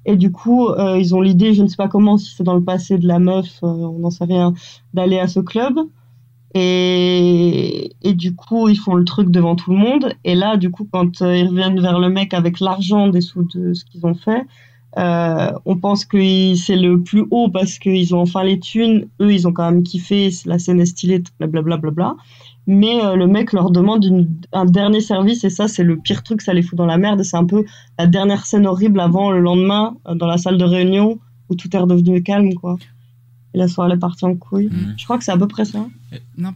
Speaker 1: Et du coup euh, ils ont l'idée je ne sais pas comment si c'est dans le passé de la meuf on n'en sait rien d'aller à ce club et, du coup, ils font le truc devant tout le monde. Et là, du coup, quand euh, ils reviennent vers le mec avec l'argent des sous de ce qu'ils ont fait, euh, on pense que c'est le plus haut parce qu'ils ont enfin les thunes. Eux, ils ont quand même kiffé. La scène est stylée, blablabla. Bla, bla. Mais euh, le mec leur demande un dernier service et ça, c'est le pire truc. Ça les fout dans la merde. C'est un peu la dernière scène horrible avant le lendemain dans la salle de réunion où tout est redevenu calme, quoi. Et la soirée est partie en couille.
Speaker 3: Mhm.
Speaker 1: Je crois que c'est à peu près ça.
Speaker 2: Non,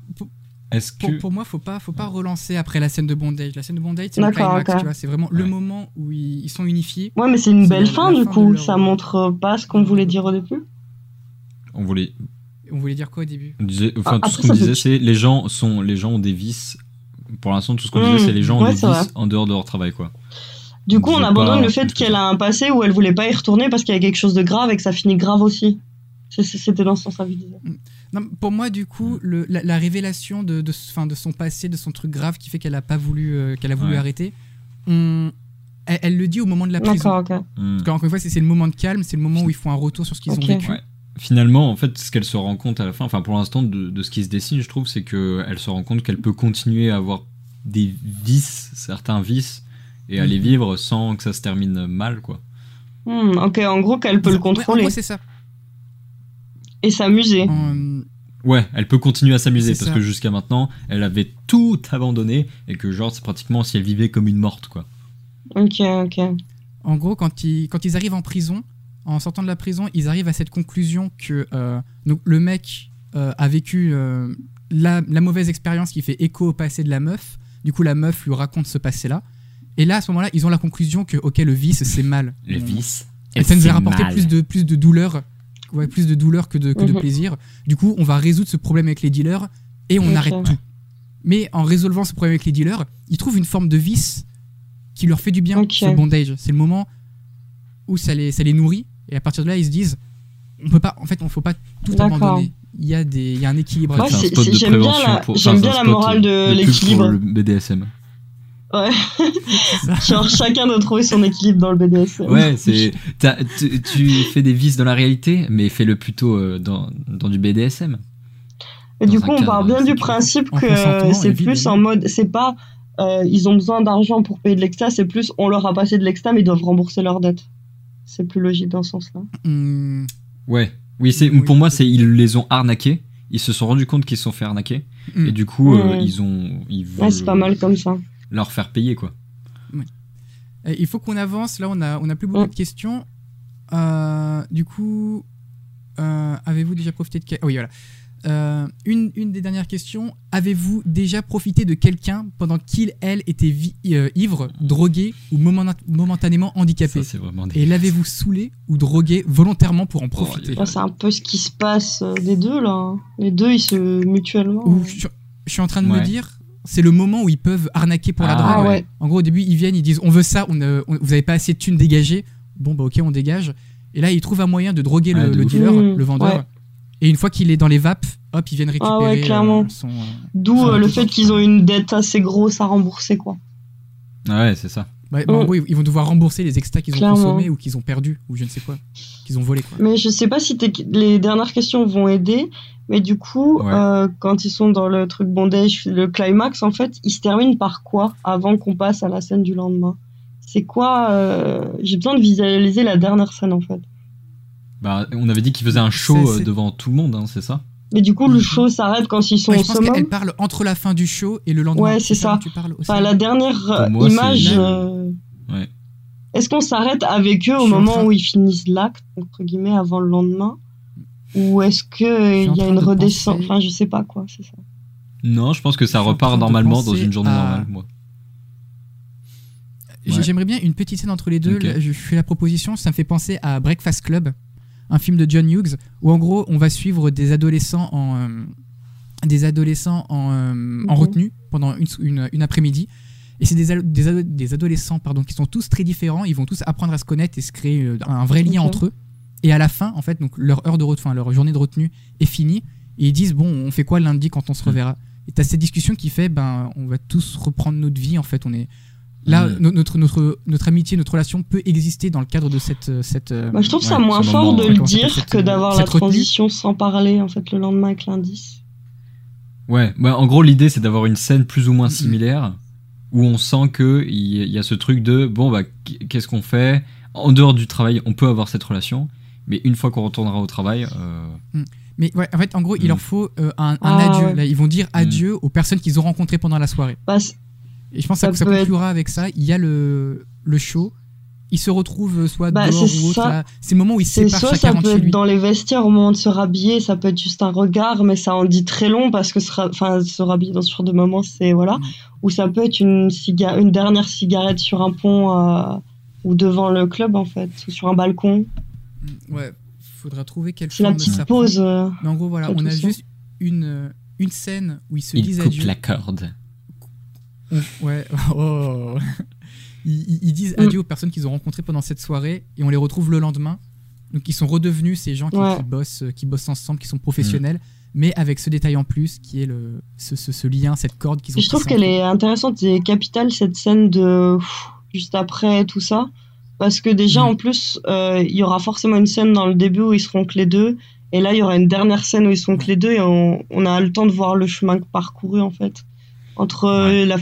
Speaker 2: pour, moi, faut pas, faut pas relancer après la scène de bondage. La scène de bondage, c'est le
Speaker 1: D'accord,
Speaker 2: climax,
Speaker 1: ok.
Speaker 2: tu vois. C'est vraiment le moment où ils, ils sont unifiés.
Speaker 1: Ouais, mais c'est une belle fin du coup.
Speaker 2: leur-
Speaker 1: Ça montre pas ce qu'on voulait dire au début.
Speaker 3: On voulait.
Speaker 2: On voulait dire quoi au début?
Speaker 3: On disait- enfin,
Speaker 1: Ah,
Speaker 3: tout ce
Speaker 1: après,
Speaker 3: qu'on disait, c'est les gens sont les gens ont des vices. Pour l'instant, tout ce qu'on
Speaker 1: Mmh,
Speaker 3: disait, c'est les gens ont
Speaker 1: ouais,
Speaker 3: des vices en dehors de leur travail, quoi.
Speaker 1: Du
Speaker 3: On
Speaker 1: coup, on abandonne
Speaker 3: pas
Speaker 1: le fait qu'elle a un passé où elle voulait pas y retourner parce qu'il y a quelque chose de grave et que ça finit grave aussi. C'était dans ce sens-là que je disais.
Speaker 2: Non, pour moi, du coup, le- la, la révélation de, de, fin, de son passé, de son truc grave qui fait qu'elle a pas voulu, euh, qu'elle a voulu
Speaker 3: Ouais.
Speaker 2: arrêter, on, elle, elle le dit au moment de la prison.
Speaker 1: D'accord, ok.
Speaker 3: Hmm.
Speaker 2: Parce qu'encore une fois, c'est c'est le moment de calme, c'est le moment où ils font un retour sur ce qu'ils ont vécu.
Speaker 3: Ouais. Finalement, en fait, ce qu'elle se rend compte à la fin, enfin pour l'instant, de, de ce qui se dessine, je trouve, c'est qu'elle se rend compte qu'elle peut continuer à avoir des vices, certains vices, et à les vivre sans que ça se termine mal, quoi.
Speaker 1: Hmm, ok, en gros, qu'elle peut
Speaker 2: Ouais,
Speaker 1: le
Speaker 2: en
Speaker 1: contrôler
Speaker 2: gros, c'est ça.
Speaker 1: Et s'amuser.
Speaker 2: En-
Speaker 3: Ouais, elle peut continuer à s'amuser parce
Speaker 2: ça.
Speaker 3: que jusqu'à maintenant, elle avait tout abandonné et que genre c'est pratiquement si elle vivait comme une morte, quoi.
Speaker 1: Ok, ok.
Speaker 2: En gros, quand ils, quand ils arrivent en prison, en sortant de la prison, ils arrivent à cette conclusion que euh, donc, le mec euh, a vécu euh, la, la mauvaise expérience qui fait écho au passé de la meuf. Du coup, la meuf lui raconte ce passé-là. Et là, à ce moment-là, ils ont la conclusion que, ok, le vice, c'est mal.
Speaker 3: Les
Speaker 2: On-
Speaker 3: vices.
Speaker 2: Et ça nous a rapporté plus de, plus de douleur, ouais, plus de douleur que de, que de
Speaker 1: Mhm.
Speaker 2: plaisir. Du coup, on va résoudre ce problème avec les dealers et on arrête tout. Mais en résolvant ce problème avec les dealers, ils trouvent une forme de vice qui leur fait du bien,
Speaker 1: Ok.
Speaker 2: ce bondage. C'est le moment où ça les, ça les nourrit et à partir de là, ils se disent on peut pas, en fait, on faut pas tout abandonner. Il y a des, il y a un équilibre.
Speaker 1: Moi,
Speaker 3: de
Speaker 1: j'aime bien la-
Speaker 3: pour-
Speaker 1: bien morale de
Speaker 3: pub
Speaker 1: l'équilibre.
Speaker 3: le BDSM.
Speaker 1: Ouais. Genre, chacun doit trouver son équilibre dans le BDSM.
Speaker 3: Ouais, c'est tu, fais des vices dans la réalité, mais fais-le plutôt euh, dans, dans du BDSM.
Speaker 1: Et du coup, on part bien du principe que c'est plus en mode, c'est pas, euh, ils ont besoin d'argent pour payer de l'extra, c'est plus, on leur a passé de l'extra, mais ils doivent rembourser leurs dettes. C'est plus logique dans ce sens-là.
Speaker 2: Hum,
Speaker 3: Ouais. Oui, c'est
Speaker 2: Oui.
Speaker 3: pour moi, c'est ils les ont arnaqués. Ils se sont rendus compte qu'ils se sont fait arnaquer
Speaker 2: hum.
Speaker 3: et du coup, euh,
Speaker 1: Mm.
Speaker 3: ils ont ils
Speaker 1: Ouais, c'est pas mal comme ça.
Speaker 3: Leur faire payer quoi.
Speaker 2: Euh, Il faut qu'on avance. Là, on a, on a plus beaucoup
Speaker 1: Mm.
Speaker 2: de questions. Euh, du coup, euh, avez-vous déjà profité de. oui, voilà. Euh, une, une des dernières questions. Avez-vous déjà profité de quelqu'un pendant qu'il, elle, était vi- euh, ivre, drogué ou moment- momentanément handicapé?
Speaker 3: Ça, c'est vraiment des.
Speaker 2: Et l'avez-vous saoulé ou drogué volontairement pour en profiter?
Speaker 1: Moi, c'est un peu ce qui se passe des deux, là. Les deux, ils se mutuellement.
Speaker 2: Ou je, je suis en train de me dire, c'est le moment où ils peuvent arnaquer pour la
Speaker 3: Ah,
Speaker 2: drogue.
Speaker 1: Ah ouais.
Speaker 2: En gros, au début, ils viennent, ils disent on veut ça, on, euh, on- vous avez pas assez de thunes dégagées. Bon, bah ok, on dégage. Et là, ils trouvent un moyen de droguer
Speaker 3: Ouais,
Speaker 2: le,
Speaker 3: de
Speaker 2: le dealer,
Speaker 1: Mmh,
Speaker 2: le vendeur.
Speaker 1: ouais.
Speaker 2: Et une fois qu'il est dans les vapes, hop, ils viennent récupérer
Speaker 1: Ah ouais, clairement.
Speaker 2: euh, son. euh,
Speaker 1: D'où euh, le fait qu'ils ont une dette assez grosse à rembourser, quoi.
Speaker 3: Ah ouais, c'est ça.
Speaker 2: ouais, bah, en
Speaker 1: Mmh.
Speaker 2: gros, ils vont devoir rembourser les extras qu'ils ont
Speaker 1: Clairement.
Speaker 2: consommés ou qu'ils ont perdus ou je ne sais quoi, qu'ils ont volé quoi.
Speaker 1: Mais je sais pas si les dernières questions vont aider, mais du coup,
Speaker 3: Ouais.
Speaker 1: euh, quand ils sont dans le truc bondage, le climax, en fait, il se termine par quoi avant qu'on passe à la scène du lendemain? C'est quoi euh, J'ai besoin de visualiser la dernière scène, en fait.
Speaker 3: Bah, on avait dit qu'ils faisaient un show
Speaker 2: C'est-
Speaker 3: euh,
Speaker 2: c'est-
Speaker 3: devant tout le monde, hein, c'est ça?
Speaker 1: Mais du coup, le
Speaker 2: Mhm.
Speaker 1: show s'arrête quand ils sont
Speaker 2: Ouais,
Speaker 1: au
Speaker 2: pense
Speaker 1: summum.
Speaker 2: qu'elle parle entre la fin du show et le lendemain.
Speaker 1: Ouais, c'est ça.
Speaker 2: Tu parles aussi
Speaker 1: Enfin, la dernière
Speaker 3: moi,
Speaker 1: image. euh,
Speaker 3: Ouais.
Speaker 1: Est-ce qu'on s'arrête avec eux au moment
Speaker 2: train-
Speaker 1: où ils finissent l'acte, entre guillemets, avant le lendemain? Ou est-ce qu'il y a une
Speaker 2: de
Speaker 1: redescente?
Speaker 2: Penser-
Speaker 1: Enfin, je sais pas quoi, c'est ça.
Speaker 3: Non, je pense que ça repart normalement dans une journée
Speaker 2: à-
Speaker 3: normale, moi. Ouais.
Speaker 2: J'aimerais bien une petite scène entre les deux. Je fais la proposition, ça me fait penser à Breakfast Club, un film de John Hughes, où en gros on va suivre des adolescents en, euh, des adolescents en, euh, en
Speaker 1: Mhm.
Speaker 2: retenue pendant une, une, une après-midi. Et c'est des, des, ado- des adolescents pardon, qui sont tous très différents. Ils vont tous apprendre à se connaître et se créer euh, un vrai lien entre eux. Et à la fin, en fait, donc leur heure de retenue, enfin, leur journée de retenue est finie. Et ils disent bon, on fait quoi lundi quand on se reverra? Et t'as cette discussion qui fait ben, on va tous reprendre notre vie. En fait, on est là,
Speaker 3: Mm.
Speaker 2: no- notre, notre, notre amitié, notre relation peut exister dans le cadre de cette. cette euh,
Speaker 1: Bah, je trouve ça
Speaker 3: Ouais,
Speaker 1: moins fort
Speaker 3: moment,
Speaker 1: de le dire que d'avoir la
Speaker 2: retenue
Speaker 1: transition sans parler, en fait, le lendemain avec l'indice.
Speaker 3: Ouais, bah, en gros, l'idée, c'est d'avoir une scène plus ou moins
Speaker 2: Mhm.
Speaker 3: similaire où on sent que il y, il y a ce truc de bon, bah, qu'est-ce qu'on fait? En dehors du travail, on peut avoir cette relation, mais une fois qu'on retournera au travail, euh,
Speaker 2: Mais ouais, en fait, en gros, il
Speaker 3: Mm.
Speaker 2: leur faut euh, un, un
Speaker 1: Ah,
Speaker 2: adieu.
Speaker 1: ouais.
Speaker 2: Là, ils vont dire adieu aux personnes qu'ils ont rencontrées pendant la soirée.
Speaker 1: Bah,
Speaker 2: Et je pense
Speaker 1: Ça
Speaker 2: que ça
Speaker 1: être-
Speaker 2: conclura avec ça. Il y a le, le show. Ils se retrouvent euh, soit
Speaker 1: Bah,
Speaker 2: dehors
Speaker 1: c'est
Speaker 2: ou autre. C'est le moment où ils se
Speaker 1: c'est
Speaker 2: séparent
Speaker 1: soit
Speaker 2: chacun
Speaker 1: ça peut être
Speaker 2: lui.
Speaker 1: dans les vestiaires au moment de se rhabiller, ça peut être juste un regard, mais ça en dit très long parce que se, se rhabiller dans ce genre de moment, c'est voilà.
Speaker 2: Mm.
Speaker 1: Ou ça peut être une, ciga- une dernière cigarette sur un pont euh, ou devant le club en fait, ou sur un balcon.
Speaker 2: Mm, Ouais, faudra trouver quelle
Speaker 1: C'est la
Speaker 2: forme
Speaker 1: petite
Speaker 2: ça
Speaker 1: pause. euh,
Speaker 2: Mais en gros, voilà, on a
Speaker 1: ça.
Speaker 2: juste une, euh, une scène où ils se
Speaker 3: il
Speaker 2: disent
Speaker 3: coupe
Speaker 2: adieu.
Speaker 3: la corde.
Speaker 2: Ouais. Oh. Ils, disent
Speaker 1: Mm.
Speaker 2: adieu aux personnes qu'ils ont rencontrées pendant cette soirée et on les retrouve le lendemain. Donc ils sont redevenus ces gens qui,
Speaker 1: Ouais.
Speaker 2: qui bossent, euh, qui bossent ensemble, qui sont professionnels, mais avec ce détail en plus qui est le, ce, ce- ce lien, cette corde qu'ils ont.
Speaker 1: Je trouve qu'elle est intéressante et capitale cette scène de pff, juste après tout ça. Parce que déjà,
Speaker 2: Mm.
Speaker 1: en plus, euh, il y aura forcément une scène dans le début où ils seront que les deux. Et là, il y aura une dernière scène où ils seront que les deux et on, on a le temps de voir le chemin parcouru, en fait. Entre euh, la,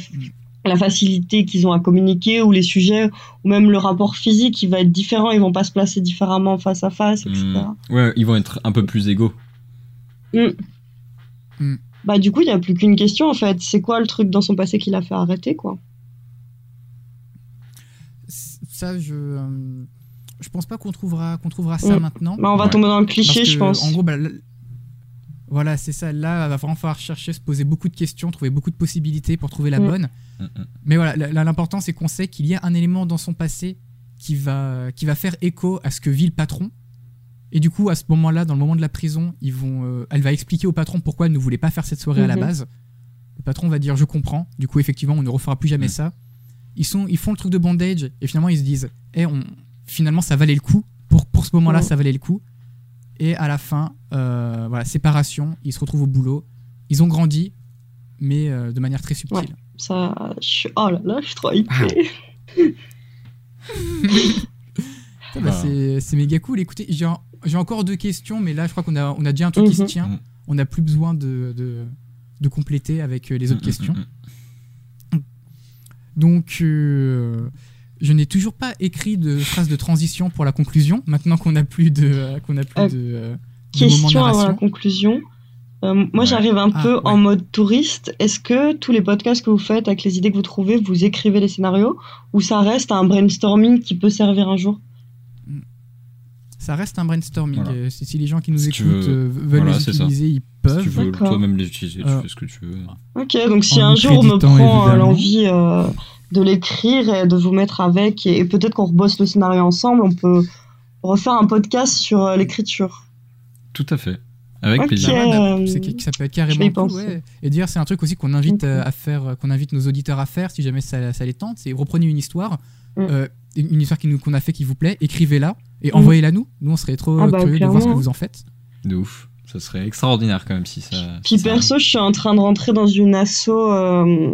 Speaker 1: la facilité qu'ils ont à communiquer ou les sujets, ou même le rapport physique, il va être différent. Ils vont pas se placer différemment face à face, etc.
Speaker 3: Hmm. Ouais, ils vont être un peu plus égaux.
Speaker 1: Bah, du coup, il n'y a plus qu'une question, en fait. C'est quoi le truc dans son passé qui l'a fait arrêter, quoi?
Speaker 2: Ça, je. euh, Je pense pas qu'on trouvera, qu'on trouvera ça
Speaker 1: Mm.
Speaker 2: maintenant.
Speaker 1: bah, On va
Speaker 3: Ouais.
Speaker 1: tomber dans le
Speaker 2: Parce
Speaker 1: cliché,
Speaker 2: que,
Speaker 1: je pense.
Speaker 2: En gros, bah, là- voilà, c'est ça. Là, il va vraiment falloir chercher, se poser beaucoup de questions, trouver beaucoup de possibilités pour trouver la
Speaker 1: Mm.
Speaker 2: bonne.
Speaker 3: Mm.
Speaker 2: Mais voilà, là, l'important, c'est qu'on sait qu'il y a un élément dans son passé qui va, qui va faire écho à ce que vit le patron. Et du coup, à ce moment-là, dans le moment de la prison, ils vont, euh, elle va expliquer au patron pourquoi elle ne voulait pas faire cette soirée à la
Speaker 1: Mhm.
Speaker 2: base. Le patron va dire Je comprends. Du coup, effectivement, on ne refera plus jamais ça. Ils, sont, ils font le truc de bondage et finalement, ils se disent Eh, on, finalement, ça valait le coup. Pour, pour ce moment-là,
Speaker 1: Mhm.
Speaker 2: ça valait le coup. Et à la fin, euh, voilà, séparation, ils se retrouvent au boulot. Ils ont grandi, mais euh, de manière très subtile.
Speaker 1: Ouais. Ça, je suis- oh là là, je suis trop hypée.
Speaker 3: Ah.
Speaker 2: Ah bah,
Speaker 3: Ah.
Speaker 2: c'est méga cool. Écoutez, j'ai en- j'ai encore deux questions, mais là, je crois qu'on a, on a déjà un truc qui se
Speaker 1: Mhm.
Speaker 2: tient.
Speaker 3: Mhm.
Speaker 2: On n'a plus besoin de, de, de compléter avec euh, les autres
Speaker 3: Mm,
Speaker 2: questions. Donc, euh, je n'ai toujours pas écrit de phrase de transition pour la conclusion, maintenant qu'on n'a plus de, euh, qu'on a plus
Speaker 1: Euh,
Speaker 2: de, euh,
Speaker 1: Question avant la conclusion. Euh, moi,
Speaker 3: Ouais.
Speaker 1: j'arrive un
Speaker 2: Ah,
Speaker 1: peu
Speaker 2: ouais.
Speaker 1: en mode touriste. Est-ce que tous les podcasts que vous faites avec les idées que vous trouvez, vous écrivez les scénarios ou ça reste un brainstorming qui peut servir un jour?
Speaker 2: Ça reste un brainstorming.
Speaker 3: Voilà.
Speaker 2: Si, les gens qui nous
Speaker 3: Si
Speaker 2: écoutent
Speaker 3: veux-
Speaker 2: veulent
Speaker 3: voilà,
Speaker 2: les utiliser, ils
Speaker 3: Si
Speaker 2: peuvent.
Speaker 3: tu veux toi-même les utiliser, tu
Speaker 2: Euh,
Speaker 3: fais ce que tu veux.
Speaker 1: Ok, donc si
Speaker 2: En
Speaker 1: un jour on me prend l'envie euh, de l'écrire et de vous mettre avec, et, et peut-être qu'on rebosse le scénario ensemble, on peut refaire un podcast sur euh, l'écriture.
Speaker 3: Tout à fait. Avec plaisir.
Speaker 1: Euh,
Speaker 2: c'est ça peut être carrément cool, ouais. Et dire, c'est un truc aussi qu'on invite à faire, qu'on invite nos auditeurs à faire, si jamais ça, ça les tente. C'est reprenez une histoire,
Speaker 1: Mm.
Speaker 2: euh, une histoire qui nous- qu'on a fait qui vous plaît, écrivez-la et
Speaker 1: Mm.
Speaker 2: envoyez-la nous. Nous, on serait trop
Speaker 1: Ah bah,
Speaker 2: curieux de voir ce que vous en faites.
Speaker 3: De ouf. Ça serait extraordinaire quand même si ça.
Speaker 1: Puis
Speaker 3: ça
Speaker 1: perso, je suis en train de rentrer dans une asso euh,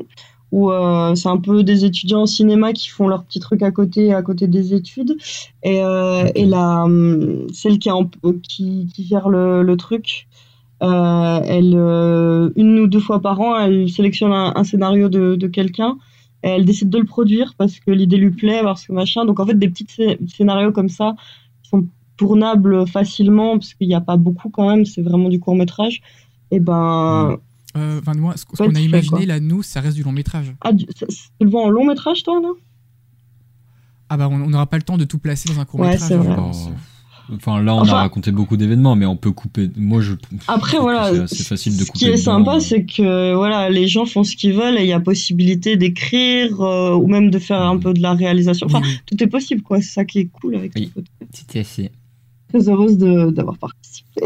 Speaker 1: où euh, c'est un peu des étudiants en cinéma qui font leur petit truc à côté, à côté des études. Et, euh, et la, celle qui, en- qui, qui gère le, le truc, elle, une ou deux fois par an, elle sélectionne un, un scénario de, de quelqu'un. Et elle décide de le produire parce que l'idée lui plaît, parce que machin. Donc en fait, des petits scé- scénarios comme ça tournables facilement, parce qu'il n'y a pas beaucoup quand même, c'est vraiment du court métrage. Et ben,
Speaker 2: Euh, Enfin, moi, ce, ce qu'on a imaginé
Speaker 1: quoi.
Speaker 2: là, nous, ça reste du long métrage.
Speaker 1: Ah, tu le vois en long métrage, toi, là?
Speaker 2: Ah bah, on n'aura pas le temps de tout placer dans un court
Speaker 1: Ouais,
Speaker 2: métrage.
Speaker 1: c'est
Speaker 2: je
Speaker 1: vrai.
Speaker 3: Enfin là on
Speaker 1: Enfin-
Speaker 3: a raconté beaucoup d'événements mais on peut couper. Moi je.
Speaker 1: Après, voilà,
Speaker 3: C'est facile de
Speaker 1: ce
Speaker 3: couper.
Speaker 1: qui est sympa, c'est que voilà, les gens font ce qu'ils veulent et il y a possibilité d'écrire euh, ou même de faire un
Speaker 3: Mhm.
Speaker 1: peu de la réalisation. Enfin,
Speaker 2: Oui, oui.
Speaker 1: tout est possible, quoi. C'est ça qui est cool avec
Speaker 3: Oui.
Speaker 1: le podcast.
Speaker 3: C'était assez.
Speaker 1: Très heureuse de- d'avoir participé.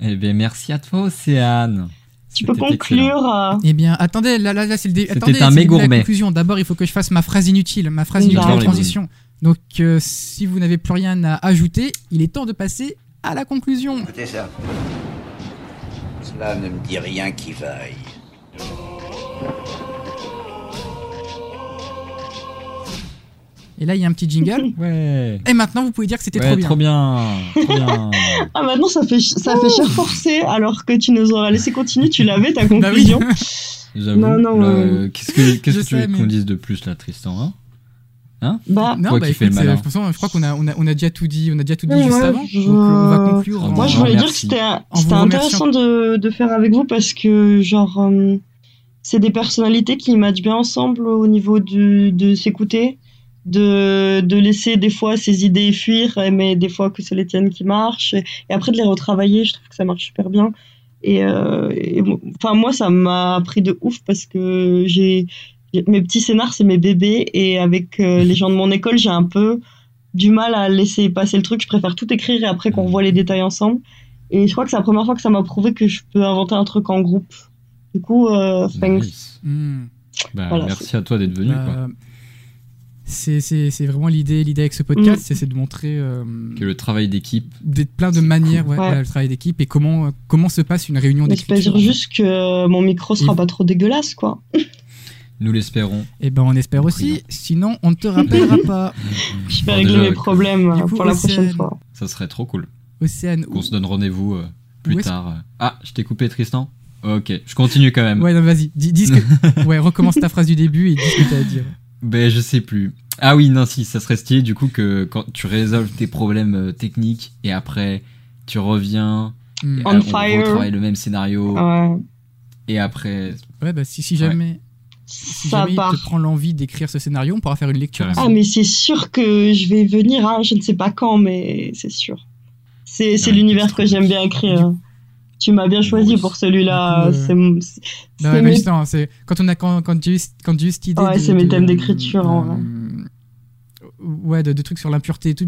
Speaker 3: Eh bien merci à toi Océane.
Speaker 1: Tu peux conclure à...
Speaker 2: Eh bien, attendez, là, là, là c'est le, dé-
Speaker 3: C'était
Speaker 2: attendez,
Speaker 3: un
Speaker 2: début la conclusion. D'abord, il faut que je fasse ma phrase inutile, ma phrase inutile de transition. Donc, euh, si vous n'avez plus rien à ajouter, il est temps de passer à la conclusion.
Speaker 5: Écoutez ça. Cela ne me dit rien qui vaille.
Speaker 2: Et là, il y a un petit jingle.
Speaker 3: Ouais.
Speaker 2: Et maintenant, vous pouvez dire que c'était
Speaker 3: Ouais,
Speaker 2: trop bien.
Speaker 3: Trop bien.
Speaker 1: Ah, maintenant, ça fait, ça fait cher forcé, alors que tu nous aurais laissé continuer, tu l'avais, ta
Speaker 2: Bah oui.
Speaker 1: conclusion.
Speaker 3: J'avoue.
Speaker 1: Non, non,
Speaker 3: euh, Qu'est-ce que, qu'est-ce
Speaker 2: Je
Speaker 3: que tu veux
Speaker 2: mais-
Speaker 3: qu'on dise de plus là, Tristan hein?
Speaker 1: Bah,
Speaker 2: Non, bah écoute,
Speaker 3: le
Speaker 2: de façon, je crois qu'on a, on a, on a déjà tout dit, on a déjà tout dit
Speaker 1: Ouais,
Speaker 2: juste
Speaker 1: ouais,
Speaker 2: avant.
Speaker 1: je-
Speaker 2: Donc, euh, on va conclure.
Speaker 3: Oh,
Speaker 2: en-
Speaker 1: Moi, je voulais dire que c'était intéressant de, de faire avec vous parce que, genre, euh, c'est des personnalités qui matchent bien ensemble au niveau du, de s'écouter, de, de laisser des fois ses idées fuir, mais des fois que c'est les tiennes qui marchent, et, et après de les retravailler, je trouve que ça marche super bien. Et, euh, et enfin, moi, ça m'a pris de ouf parce que j'ai mes petits scénars, c'est mes bébés, et avec euh, les gens de mon école, j'ai un peu du mal à laisser passer le truc. Je préfère tout écrire et après qu'on revoit les détails ensemble. Et je crois que c'est la première fois que ça m'a prouvé que je peux inventer un truc en groupe. Du coup, euh, thanks.
Speaker 3: Nice.
Speaker 2: Hmm.
Speaker 3: Bah,
Speaker 1: Voilà,
Speaker 3: merci à toi d'être venu. quoi.
Speaker 2: C'est c'est- c'est vraiment l'idée l'idée avec ce podcast,
Speaker 1: Mm.
Speaker 2: c'est- de montrer euh,
Speaker 3: Que le travail d'équipe.
Speaker 2: des, plein de manières, ouais,
Speaker 1: Ouais.
Speaker 2: voilà, le travail d'équipe et comment, comment se passe une réunion
Speaker 1: c'est pas dire juste que euh, mon micro sera
Speaker 2: Et-
Speaker 1: pas trop dégueulasse, quoi.
Speaker 3: Nous l'espérons.
Speaker 2: Et ben on espère
Speaker 3: Nous
Speaker 2: aussi,
Speaker 3: prions.
Speaker 2: sinon on ne te rappellera pas.
Speaker 1: Je vais
Speaker 3: Bon,
Speaker 1: régler
Speaker 3: déjà,
Speaker 1: mes problèmes euh,
Speaker 2: coup,
Speaker 1: pour la prochaine fois.
Speaker 3: Ça serait trop cool.
Speaker 2: Océane,
Speaker 3: Qu'on se donne rendez-vous euh, plus
Speaker 2: Où
Speaker 3: tard. Ah, je t'ai coupé Tristan Ok, je continue quand même.
Speaker 2: ouais non vas-y, dis, dis ce que... ouais recommence ta phrase du début et dis ce que t'as à dire.
Speaker 3: Ben, je sais plus. Ah oui, non, si, ça serait stylé du coup que quand tu résolves tes problèmes euh, techniques et après tu reviens,
Speaker 2: Hmm.
Speaker 3: et,
Speaker 1: On
Speaker 3: euh, on
Speaker 1: fire.
Speaker 3: retravaille le même scénario
Speaker 1: Ouais,
Speaker 3: et après.
Speaker 2: Ouais bah si, si jamais, si
Speaker 1: ça
Speaker 2: jamais il
Speaker 1: part.
Speaker 2: te prend l'envie d'écrire ce scénario, on pourra faire une lecture.
Speaker 1: Ah, mais c'est sûr que je vais venir, hein. je ne sais pas quand, mais c'est sûr. C'est c'est
Speaker 3: Ouais,
Speaker 1: l'univers que j'aime bien écrire. Tu m'as bien choisi
Speaker 3: Oui.
Speaker 1: pour celui-là.
Speaker 2: Euh,
Speaker 1: C'est mes-
Speaker 2: c'est quand on a quand quand j'ai eu quand j'ai eu cette idée.
Speaker 1: Ouais, c'est mes thèmes d'écriture, en vrai.
Speaker 2: Ouais, de, de trucs sur l'impureté et tout.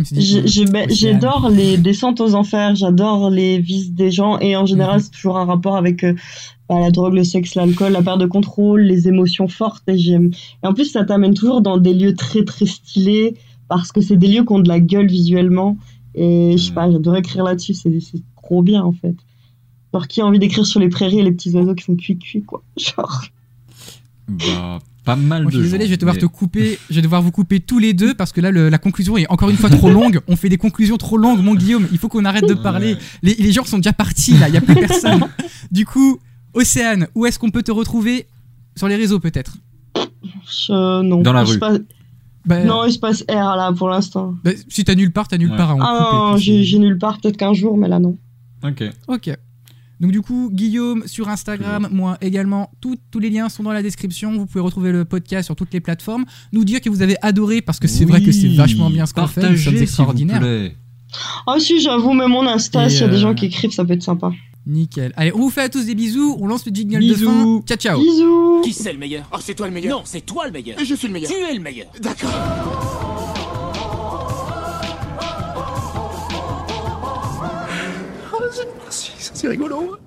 Speaker 1: J'adore les descentes aux enfers, j'adore les vices des gens et en général
Speaker 2: Mhm.
Speaker 1: c'est toujours un rapport avec euh, bah, la drogue, le sexe, l'alcool, la perte de contrôle, les émotions fortes et j'aime. Et en plus ça t'amène toujours dans des lieux très très stylés parce que c'est des lieux qui ont de la gueule visuellement Et je sais pas, j'adorais écrire là-dessus, c'est trop bien en fait. Genre, qui a envie d'écrire sur les prairies et les petits oiseaux qui font cuit-cuit, quoi. Genre.
Speaker 3: Bah, pas mal
Speaker 2: Moi, je
Speaker 3: de
Speaker 2: suis désolé,
Speaker 3: gens,
Speaker 2: je vais devoir
Speaker 3: mais-
Speaker 2: te couper. Je vais devoir vous couper tous les deux parce que là, le- la conclusion est encore une fois trop longue. On fait des conclusions trop longues, mon Guillaume. Il faut qu'on arrête de parler. Les, les gens sont déjà partis là. Il y a plus personne. du coup, Océane, où est-ce qu'on peut te retrouver? Sur les réseaux peut-être?
Speaker 1: Je- non.
Speaker 3: Dans la rue.
Speaker 2: Bah,
Speaker 1: Non, il se passe R là pour l'instant.
Speaker 2: bah, si t'as nulle part, t'as nulle
Speaker 3: Ouais.
Speaker 2: part. on
Speaker 1: Ah non, j'ai nulle part, peut-être qu'un jour, mais là non.
Speaker 3: Ok.
Speaker 2: Ok. Donc du coup, Guillaume sur Instagram, moi également, Tout- tous les liens sont dans la description. Vous pouvez retrouver le podcast sur toutes les plateformes. Nous dire que vous avez adoré parce que c'est vrai que c'est vachement bien ce qu'on fait. Nous sommes extraordinaires.
Speaker 1: Ah si, j'avoue, même mon Insta,
Speaker 2: Et,
Speaker 1: s'il y a des
Speaker 2: euh,
Speaker 1: gens qui écrivent, ça peut être sympa.
Speaker 2: Nickel. Allez, on vous fait à tous des bisous. On lance le jingle
Speaker 3: Bisous.
Speaker 2: de fin. Ciao ciao.
Speaker 1: Bisous
Speaker 6: Qui c'est le meilleur?
Speaker 7: Oh, c'est toi le meilleur
Speaker 6: Non, c'est toi le meilleur.
Speaker 7: Je suis le meilleur.
Speaker 6: Tu es le meilleur.
Speaker 7: D'accord. Oh, c'est rigolo.